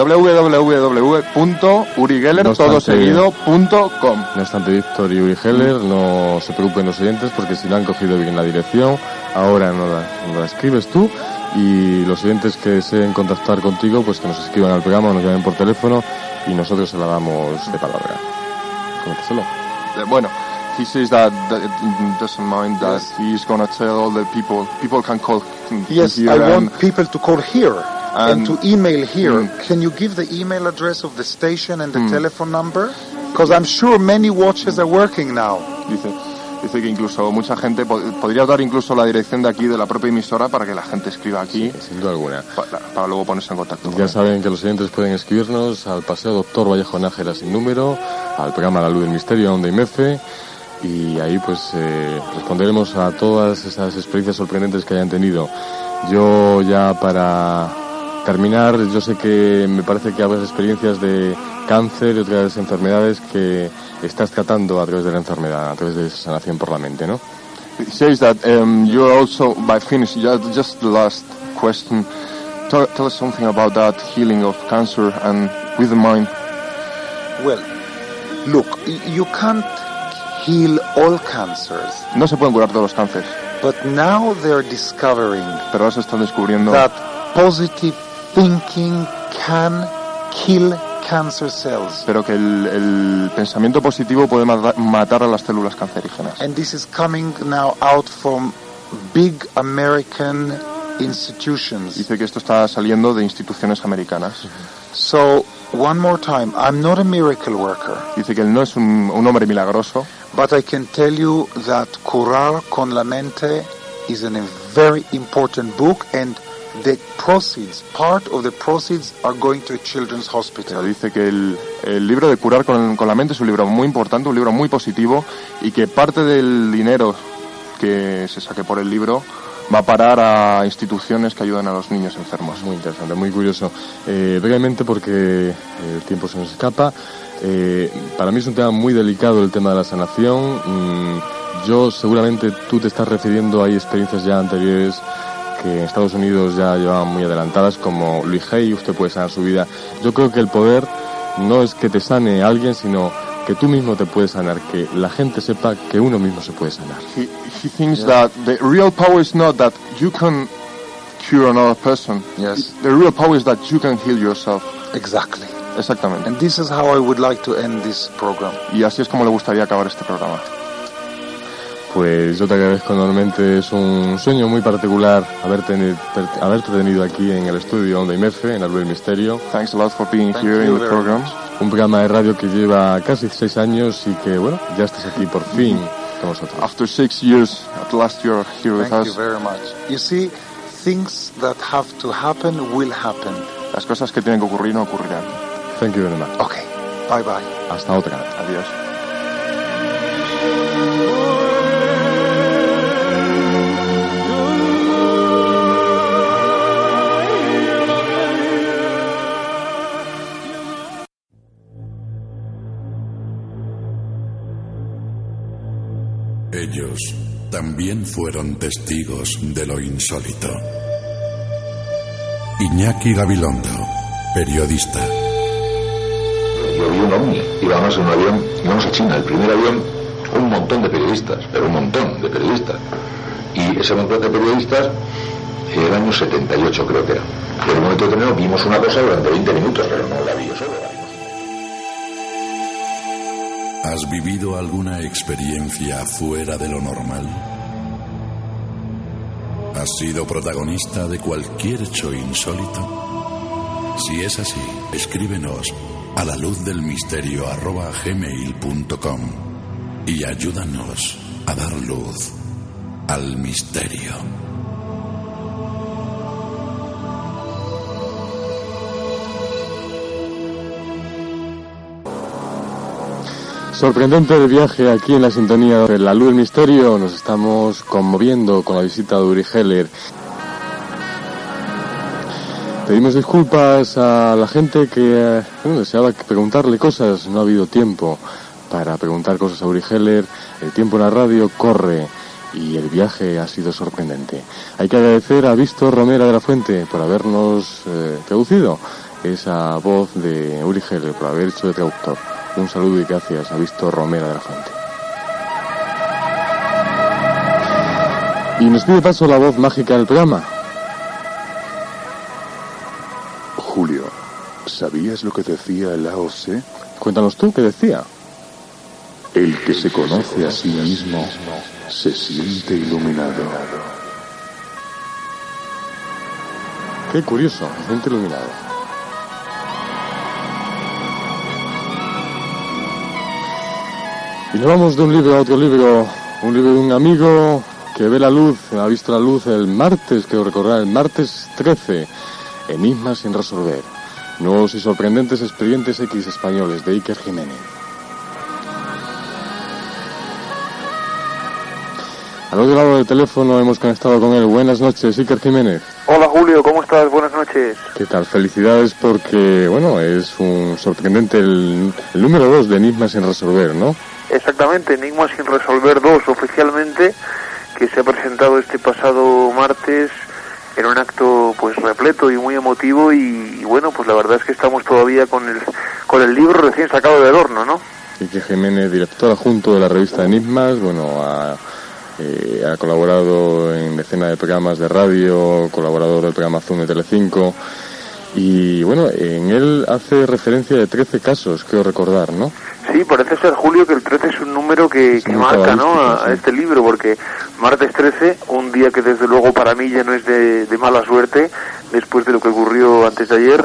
[SPEAKER 8] www.urigeller,
[SPEAKER 6] No
[SPEAKER 8] todo
[SPEAKER 6] obstante-
[SPEAKER 8] seguido, punto com.
[SPEAKER 6] No obstante, Víctor y Uri Heller, no se preocupen los oyentes porque si no han cogido bien la dirección, ahora no la, no la escribes tú y los oyentes que deseen contactar contigo, pues que nos escriban al programa nos llamen por teléfono y nosotros se la damos de palabra. Coméntaselo.
[SPEAKER 8] Eh, Bueno, he says that, that doesn't mind that he's gonna tell all the people. People can call him
[SPEAKER 7] Yes, I want people to call here and,
[SPEAKER 8] and-
[SPEAKER 7] to email here.
[SPEAKER 8] Mm.
[SPEAKER 7] Can you give the email address of the station and the
[SPEAKER 8] Mm.
[SPEAKER 7] telephone number? Because I'm sure many watches are working now.
[SPEAKER 8] Dice, dice que incluso mucha gente po- podría dar incluso la dirección de aquí de la propia emisora para que la gente escriba aquí
[SPEAKER 6] Sin duda alguna.
[SPEAKER 8] para, para luego ponerse en contacto. con
[SPEAKER 6] Ya
[SPEAKER 8] él.
[SPEAKER 6] saben que los oyentes pueden escribirnos al Paseo Doctor Vallejo Nájera sin número, al programa La Luz del Misterio, Onda IMF, y ahí pues eh, responderemos a todas esas experiencias sorprendentes que hayan tenido. Yo ya para terminar, yo sé que me parece que habrá experiencias de cáncer y otras enfermedades que estás tratando a través de la enfermedad, a través de esa sanación por la mente, ¿no?
[SPEAKER 8] He says that um, you're also, by finish, ju- just the last question, tell, tell us something about that healing of cancer and with the mind.
[SPEAKER 7] Well, look, y- you can't heal all cancers,
[SPEAKER 8] No se pueden curar todos los cánceres,
[SPEAKER 7] but now they're discovering
[SPEAKER 8] pero ahora se están descubriendo
[SPEAKER 7] that positive thinking can kill cancer cells.
[SPEAKER 8] pero que el, el pensamiento positivo puede mata- matar a las células cancerígenas.
[SPEAKER 7] And this is coming now out from big American institutions.
[SPEAKER 8] Dice que esto está saliendo de instituciones americanas.
[SPEAKER 7] So, one more time, I'm not a miracle worker,
[SPEAKER 8] Dice que él no es un, un hombre milagroso,
[SPEAKER 7] but I can tell you that Curar con la Mente is a very important book and the proceeds, part of the proceeds are going to a children's hospital.
[SPEAKER 8] dice que el, el libro de curar con, con la mente es un libro muy importante, un libro muy positivo y que parte del dinero que se saque por el libro va a parar a instituciones que ayudan a los niños enfermos.
[SPEAKER 6] Muy interesante, muy curioso. Eh, brevemente, porque el tiempo se nos escapa, eh, para mí es un tema muy delicado el tema de la sanación. Mm, yo seguramente tú te estás refiriendo a experiencias ya anteriores que en Estados Unidos ya llevaban muy adelantadas, como Luis Hay, usted puede sanar su vida. Yo creo que el poder no es que te sane alguien, sino que tú mismo te puedes sanar, que la gente sepa que uno mismo se puede sanar.
[SPEAKER 8] He, he thinks that the real power is not that you can cure another person.
[SPEAKER 7] Yes.
[SPEAKER 8] The real power is that you can heal yourself.
[SPEAKER 7] Exactly.
[SPEAKER 8] Exactamente.
[SPEAKER 7] And this is how I would like to end this program.
[SPEAKER 8] Y así es como le gustaría acabar este programa.
[SPEAKER 6] Pues yo te agradezco enormemente, es un sueño muy particular haberte, per- haberte tenido aquí en el estudio Onda IMF, en del Misterio.
[SPEAKER 8] Thanks a lot for being
[SPEAKER 7] Thank
[SPEAKER 8] here
[SPEAKER 7] you
[SPEAKER 8] in the
[SPEAKER 7] very
[SPEAKER 8] program.
[SPEAKER 7] much.
[SPEAKER 6] Un programa de radio que lleva casi seis años y que, bueno, ya estás aquí por fin con nosotros.
[SPEAKER 8] After six years, at last you're here with
[SPEAKER 7] Thank you
[SPEAKER 8] us.
[SPEAKER 7] very much. You see, things that have to happen will happen.
[SPEAKER 8] Las cosas que tienen que ocurrir no ocurrirán.
[SPEAKER 6] Thank you very much.
[SPEAKER 7] Okay. Bye bye.
[SPEAKER 6] Hasta otra.
[SPEAKER 8] Adiós.
[SPEAKER 5] También fueron testigos de lo insólito. Iñaki Gabilondo, periodista.
[SPEAKER 13] yo vi un ovni. Íbamos en un avión, íbamos a China, el primer avión, un montón de periodistas, pero un montón de periodistas. Y ese montón de periodistas, el año 78 creo que era. Y en un momento determinado vimos una cosa durante 20 minutos, pero no la vi yo solo.
[SPEAKER 5] ¿Has vivido alguna experiencia fuera de lo normal? ¿Has sido protagonista de cualquier hecho insólito? Si es así, escríbenos a la luz del misterio arroba gmail.com y ayúdanos a dar luz al misterio.
[SPEAKER 6] Sorprendente el viaje aquí en la sintonía de La Luz del Misterio. Nos estamos conmoviendo con la visita de Uri Geller. Pedimos disculpas a la gente que deseaba preguntarle cosas. No ha habido tiempo para preguntar cosas a Uri Geller. El tiempo en la radio corre y el viaje ha sido sorprendente. Hay que agradecer a Víctor Romera de la Fuente por habernos eh, traducido esa voz de Uri Geller, por haber hecho de traductor. Un saludo y gracias a Víctor Romera de la Fuente. Y nos pide paso la voz mágica del programa.
[SPEAKER 14] Julio, ¿sabías lo que decía Lao Tse?
[SPEAKER 6] Cuéntanos tú qué decía.
[SPEAKER 14] El que se conoce a sí mismo se siente iluminado.
[SPEAKER 6] Qué curioso, gente iluminado. Y nos vamos de un libro a otro libro, un libro de un amigo que ve la luz, ha visto la luz el martes, que recordar, el martes 13, Enigmas sin resolver. Nuevos y sorprendentes expedientes X españoles de Iker Jiménez. Al otro lado del teléfono hemos conectado con él. Buenas noches, Iker Jiménez.
[SPEAKER 15] Hola Julio, ¿cómo estás? Buenas noches.
[SPEAKER 6] ¿Qué tal? Felicidades porque, bueno, es un sorprendente el, el número 2 de Enigmas sin resolver, ¿no?
[SPEAKER 15] Exactamente, Enigma sin resolver 2 oficialmente, que se ha presentado este pasado martes en un acto pues repleto y muy emotivo y, y bueno, pues la verdad es que estamos todavía con el, con el libro recién sacado del horno, ¿no?
[SPEAKER 6] Iker Jiménez, director adjunto de la revista Enigmas, bueno, ha, eh, colaborado en decenas de programas de radio, colaborador del programa Zoom de Telecinco, y bueno, en él hace referencia de 13 casos, creo recordar, ¿no?
[SPEAKER 15] Sí, parece ser, Julio, que el 13 es un número que, que marca ¿no? a, este libro, porque martes 13, un día que desde luego para mí ya no es de, de mala suerte, después de lo que ocurrió antes de ayer,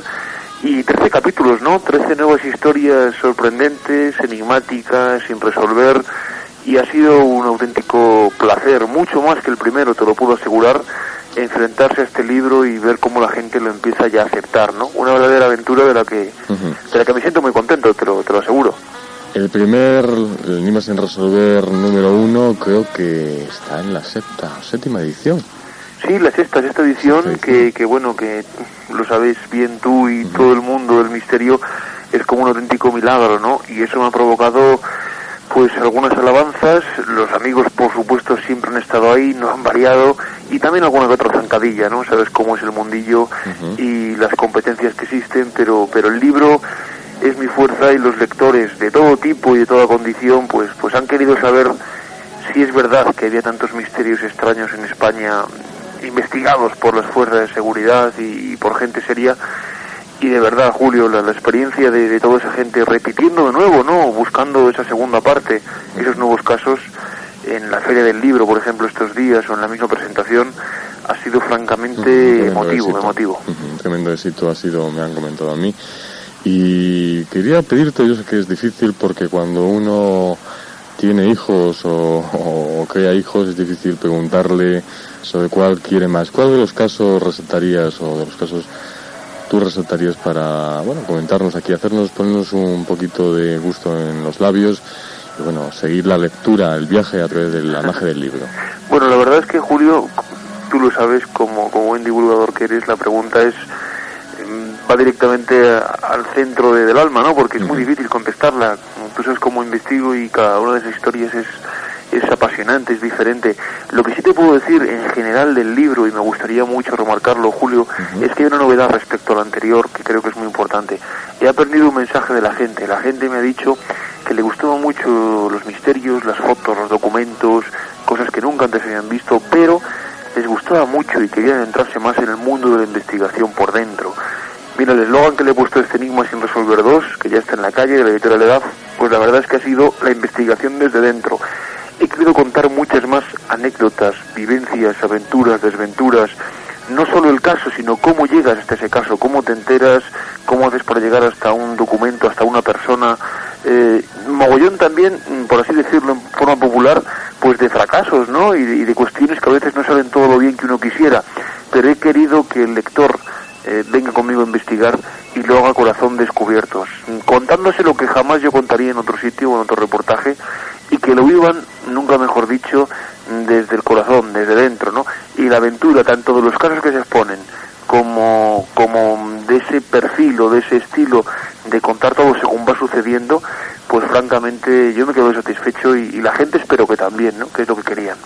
[SPEAKER 15] y 13 capítulos, ¿no? 13 nuevas historias sorprendentes, enigmáticas, sin resolver, y ha sido un auténtico placer, mucho más que el primero, te lo puedo asegurar, enfrentarse a este libro y ver cómo la gente lo empieza ya a aceptar, ¿no? Una verdadera aventura de la que, de la que me siento muy contento, te lo, te lo aseguro.
[SPEAKER 6] El primer, el Enigmas sin resolver número uno, creo que está en la sexta, séptima edición.
[SPEAKER 15] Sí, la sexta, sexta edición, que, que bueno, que lo sabéis bien tú y todo el mundo del misterio, es como un auténtico milagro, ¿no? Y eso me ha provocado, pues, algunas alabanzas, los amigos, por supuesto, siempre han estado ahí, no han variado, y también alguna que otra zancadilla, ¿no? Sabes cómo es el mundillo y las competencias que existen, pero, pero el libro es mi fuerza y los lectores de todo tipo y de toda condición, pues, pues han querido saber si es verdad que había tantos misterios extraños en España investigados por las fuerzas de seguridad y, y por gente seria y de verdad Julio la, la experiencia de, de toda esa gente repitiendo de nuevo no buscando esa segunda parte esos nuevos casos en la feria del libro por ejemplo estos días o en la misma presentación ha sido francamente emotivo
[SPEAKER 6] éxito.
[SPEAKER 15] emotivo
[SPEAKER 6] Ujú, un tremendo éxito ha sido, me han comentado a mí. Y quería pedirte, yo sé que es difícil porque cuando uno tiene hijos o, o crea hijos es difícil preguntarle sobre cuál quiere más. ¿Cuál de los casos resaltarías o de los casos tú resaltarías para, bueno, comentarnos aquí, hacernos, ponernos un poquito de gusto en los labios y bueno, seguir la lectura, el viaje a través de la magia del libro?
[SPEAKER 15] Bueno, la verdad es que Julio, tú lo sabes como, como buen divulgador que eres, la pregunta es mm, va directamente a- al centro de- del alma, ¿no? Porque es muy difícil contestarla. Tú sabes cómo investigo y cada una de esas historias es, es apasionante, es diferente. Lo que sí te puedo decir en general del libro, y me gustaría mucho remarcarlo, Julio, es que hay una novedad respecto al anterior que creo que es muy importante. he aprendido un mensaje de la gente. La gente me ha dicho que le gustaban mucho los misterios, las fotos, los documentos, cosas que nunca antes habían visto, pero les gustaba mucho y querían entrarse más en el mundo de la investigación por dentro. Mira, el eslogan que le he puesto a este Enigma sin resolver 2, que ya está en la calle, de la editorial Edad, pues la verdad es que ha sido la investigación desde dentro. He querido contar muchas más anécdotas, vivencias, aventuras, desventuras, no solo el caso, sino cómo llegas hasta ese caso, cómo te enteras, cómo haces para llegar hasta un documento, hasta una persona. Eh, mogollón también, mm, por así decirlo en forma popular, pues de fracasos, ¿no? Y de, y de cuestiones que a veces no salen todo lo bien que uno quisiera. Pero he querido que el lector eh, venga conmigo a investigar y lo haga corazón descubiertos, contándose lo que jamás yo contaría en otro sitio o en otro reportaje y que lo vivan, nunca mejor dicho, desde el corazón, desde dentro, ¿no? Y la aventura, tanto de los casos que se exponen como, como de ese perfil o de ese estilo de contar todo según va sucediendo, pues francamente yo me quedo satisfecho y, y la gente espero que también, ¿no? Que es lo que querían.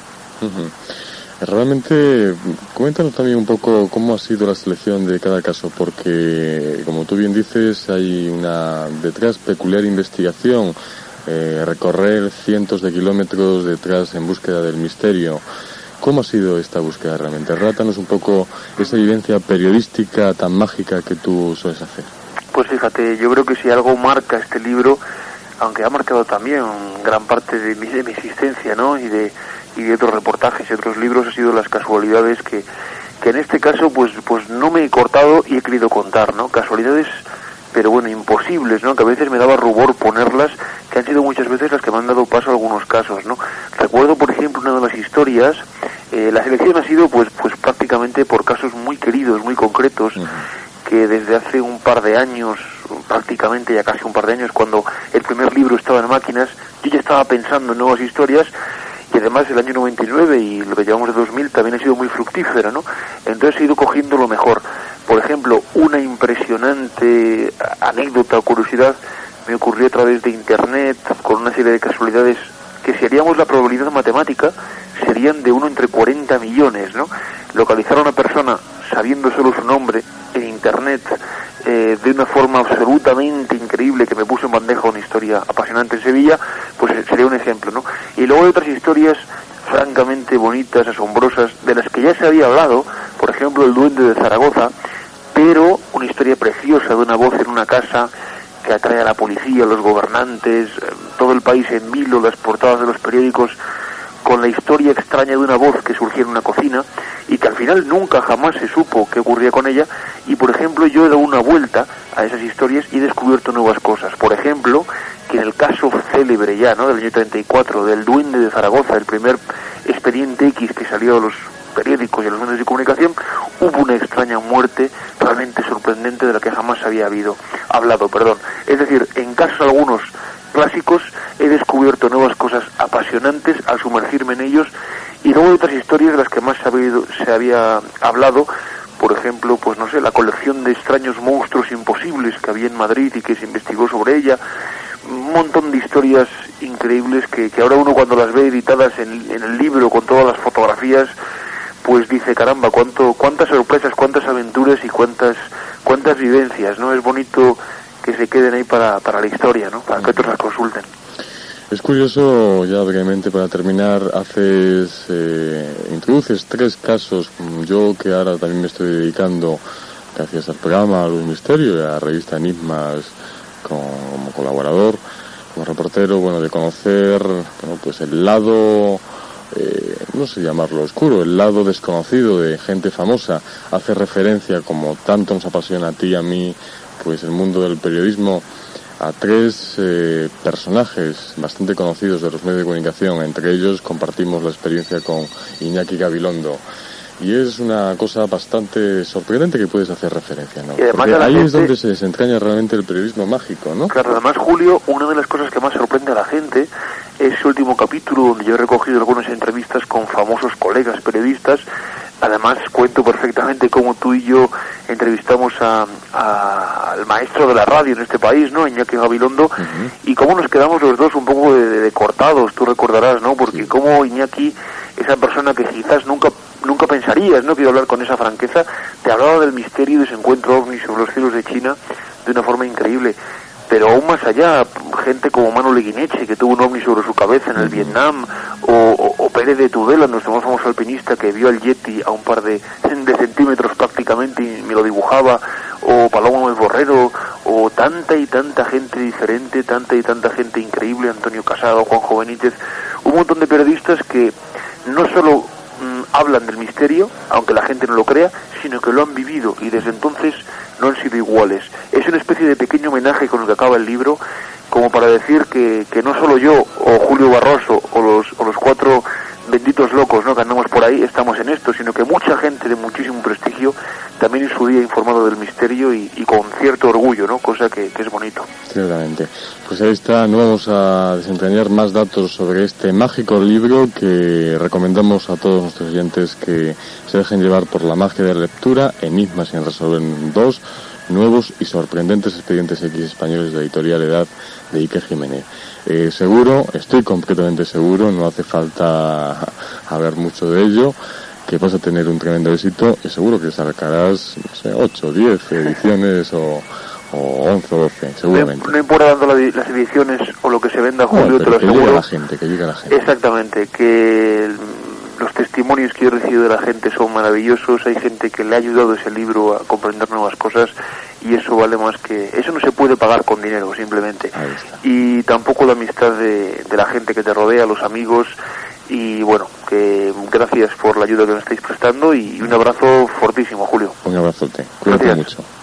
[SPEAKER 6] Realmente, coméntanos también un poco cómo ha sido la selección de cada caso, porque, como tú bien dices, hay una detrás peculiar investigación, eh, recorrer cientos de kilómetros detrás en búsqueda del misterio. ¿Cómo ha sido esta búsqueda realmente? Rátanos un poco esa vivencia periodística tan mágica que tú sueles hacer.
[SPEAKER 15] Pues fíjate, yo creo que si algo marca este libro, aunque ha marcado también gran parte de mi, de mi existencia, ¿no? Y de, y de otros reportajes y otros libros, ha sido las casualidades que, que en este caso, pues, pues no me he cortado y he querido contar, ¿no? Casualidades, pero bueno, imposibles, ¿no? Que a veces me daba rubor ponerlas, que han sido muchas veces las que me han dado paso a algunos casos, ¿no? Recuerdo, por ejemplo, una de las historias, eh, la selección ha sido, pues, pues prácticamente por casos muy queridos, muy concretos, que desde hace un par de años, prácticamente ya casi un par de años, cuando el primer libro estaba en máquinas, yo ya estaba pensando en nuevas historias y además el año 99 y lo que llevamos de 2000 también ha sido muy fructífera, ¿no? Entonces he ido cogiendo lo mejor. Por ejemplo, una impresionante anécdota o curiosidad me ocurrió a través de internet con una serie de casualidades que si haríamos la probabilidad matemática serían de uno entre 40 millones, ¿no? Localizar a una persona sabiendo solo su nombre en internet eh, de una forma absolutamente increíble que me puso en bandeja una historia apasionante en Sevilla, pues sería un ejemplo, ¿no? Y luego hay otras historias francamente bonitas, asombrosas, de las que ya se había hablado, por ejemplo el duende de Zaragoza, pero una historia preciosa de una voz en una casa que atrae a la policía, los gobernantes, eh, todo el país en vilo, las portadas de los periódicos, con la historia extraña de una voz que surgía en una cocina y que al final nunca jamás se supo qué ocurría con ella y por ejemplo yo he dado una vuelta a esas historias y he descubierto nuevas cosas. Por ejemplo, que en el caso célebre ya, ¿no? del año 34 del duende de Zaragoza, el primer expediente X que salió a los periódicos y a los medios de comunicación, hubo una extraña muerte realmente sorprendente de la que jamás había habido hablado, perdón. Es decir, en casos algunos clásicos he descubierto nuevas cosas apasionantes al sumergirme en ellos y luego hay otras historias de las que más se había, hablado por ejemplo, pues no sé, la colección de extraños monstruos imposibles que había en Madrid y que se investigó sobre ella, un montón de historias increíbles que, que ahora uno cuando las ve editadas en, en el libro con todas las fotografías, pues dice, caramba, cuánto, cuántas sorpresas, cuántas aventuras y cuántas, cuántas vivencias, ¿no? Es bonito que se queden ahí para, para la historia, ¿no? Para que otros las consulten.
[SPEAKER 6] Es curioso, ya brevemente para terminar, haces, eh, introduces tres casos. Yo que ahora también me estoy dedicando, gracias al programa Luz Misterio y a la revista Enigmas como colaborador, como reportero, bueno, de conocer, bueno, pues el lado, eh, no sé llamarlo oscuro, el lado desconocido de gente famosa. Hace referencia, como tanto nos apasiona a ti y a mí, pues el mundo del periodismo a tres eh, personajes bastante conocidos de los medios de comunicación. Entre ellos compartimos la experiencia con Iñaki Gabilondo. Y es una cosa bastante sorprendente que puedes hacer referencia, ¿no?
[SPEAKER 15] Y además
[SPEAKER 6] Porque
[SPEAKER 15] a la
[SPEAKER 6] ahí es donde se desentraña realmente el periodismo mágico, ¿no?
[SPEAKER 15] Claro, además, Julio, una de las cosas que más sorprende a la gente es su último capítulo donde yo he recogido algunas entrevistas con famosos colegas periodistas. Además, cuento perfectamente cómo tú y yo entrevistamos a- a- al maestro de la radio en este país, ¿no? Iñaki Gabilondo, y cómo nos quedamos los dos un poco de, de cortados, tú recordarás, ¿no? Porque cómo Iñaki, esa persona que quizás nunca nunca pensarías, ¿no? Quiero hablar con esa franqueza, te hablaba del misterio de ese encuentro ovni sobre los cielos de China, de una forma increíble. Pero aún más allá, gente como Manu Leguineche, que tuvo un ovni sobre su cabeza en el Vietnam, o, o, o Pérez de Tudela, nuestro más famoso alpinista, que vio al Yeti a un par de, de centímetros prácticamente y me lo dibujaba, o Paloma el Borrero, o tanta y tanta gente diferente, tanta y tanta gente increíble, Antonio Casado, Juanjo Benítez, un montón de periodistas que no solo mm, hablan del misterio, aunque la gente no lo crea, sino que lo han vivido y desde entonces no han sido iguales. Es una especie de pequeño homenaje con el que acaba el libro, como para decir que, que no solo yo o Julio Barroso o los, o los cuatro benditos locos ¿no? que andamos por ahí estamos en esto, sino que mucha gente de muchísimo prestigio también en su día informado del misterio y, con cierto orgullo, ¿no? cosa que, que es bonito.
[SPEAKER 6] Ciertamente. Pues ahí está, no vamos a desentrañar más datos sobre este mágico libro que recomendamos a todos nuestros oyentes que se dejen llevar por la magia de la lectura, Enigmas sin resolver dos nuevos y sorprendentes expedientes X españoles de editorial Edad de Iker Jiménez. Eh, seguro, estoy completamente seguro, no hace falta hablar mucho de ello, que vas a tener un tremendo éxito y seguro que sacarás, no sé, 8, 10 ediciones o, o 11 o 12, seguramente.
[SPEAKER 15] No, no importa dando la- las ediciones o lo que se venda, Julio, te
[SPEAKER 6] pero
[SPEAKER 15] lo
[SPEAKER 6] que llegue a
[SPEAKER 15] aseguro.
[SPEAKER 6] la gente, que llegue a la gente.
[SPEAKER 15] Exactamente, que los testimonios que yo he recibido de la gente son maravillosos, hay gente que le ha ayudado ese libro a comprender nuevas cosas y eso vale más que... Eso no se puede pagar con dinero, simplemente. Y tampoco la amistad de, de la gente que te rodea, los amigos y bueno, que gracias por la ayuda que me estáis prestando y un abrazo fortísimo, Julio.
[SPEAKER 6] Un abrazote, cuídate
[SPEAKER 15] Gracias.
[SPEAKER 6] mucho.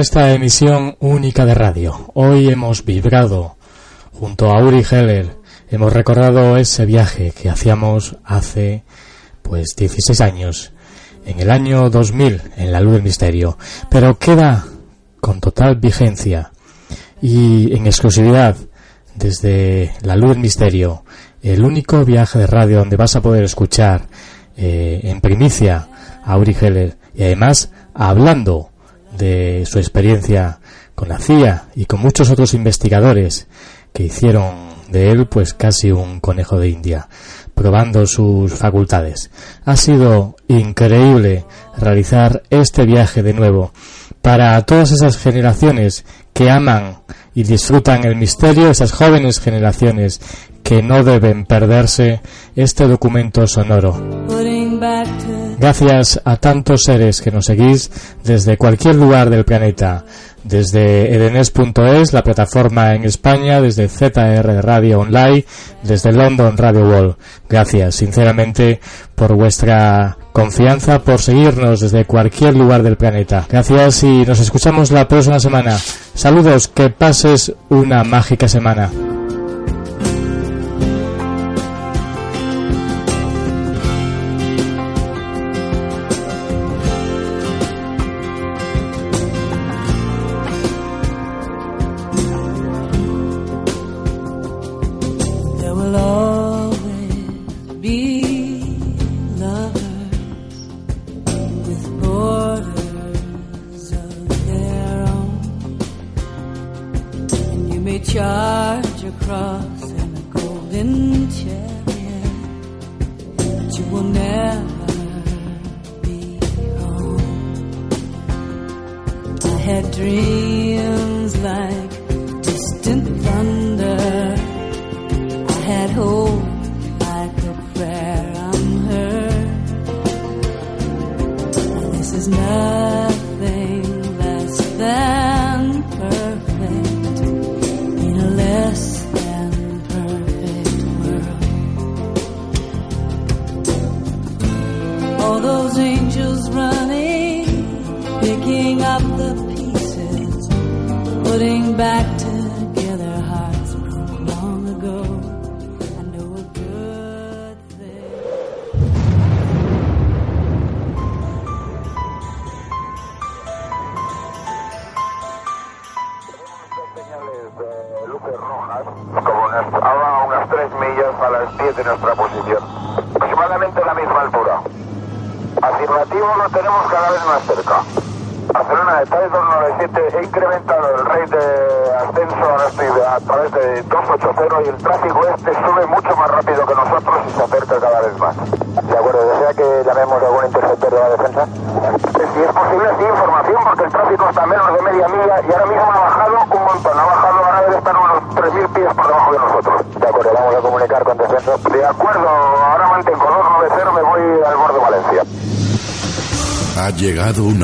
[SPEAKER 3] Esta emisión única de radio. Hoy hemos vibrado junto a Uri Heller. Hemos recordado ese viaje que hacíamos hace pues 16 años, en el año 2000, en la luz del misterio. Pero queda con total vigencia y en exclusividad desde la luz del misterio, el único viaje de radio donde vas a poder escuchar eh, en primicia a Uri Heller y además hablando de su experiencia con la CIA y con muchos otros investigadores que hicieron de él pues casi un conejo de India, probando sus facultades. Ha sido increíble realizar este viaje de nuevo para todas esas generaciones que aman y disfrutan el misterio, esas jóvenes generaciones que no deben perderse este documento sonoro. Gracias a tantos seres que nos seguís desde cualquier lugar del planeta,
[SPEAKER 16] desde edenes.es, la plataforma en España, desde ZR Radio Online, desde London Radio World. Gracias, sinceramente, por vuestra confianza, por seguirnos desde cualquier lugar del planeta. Gracias y nos escuchamos la próxima semana. Saludos, que pases una mágica semana.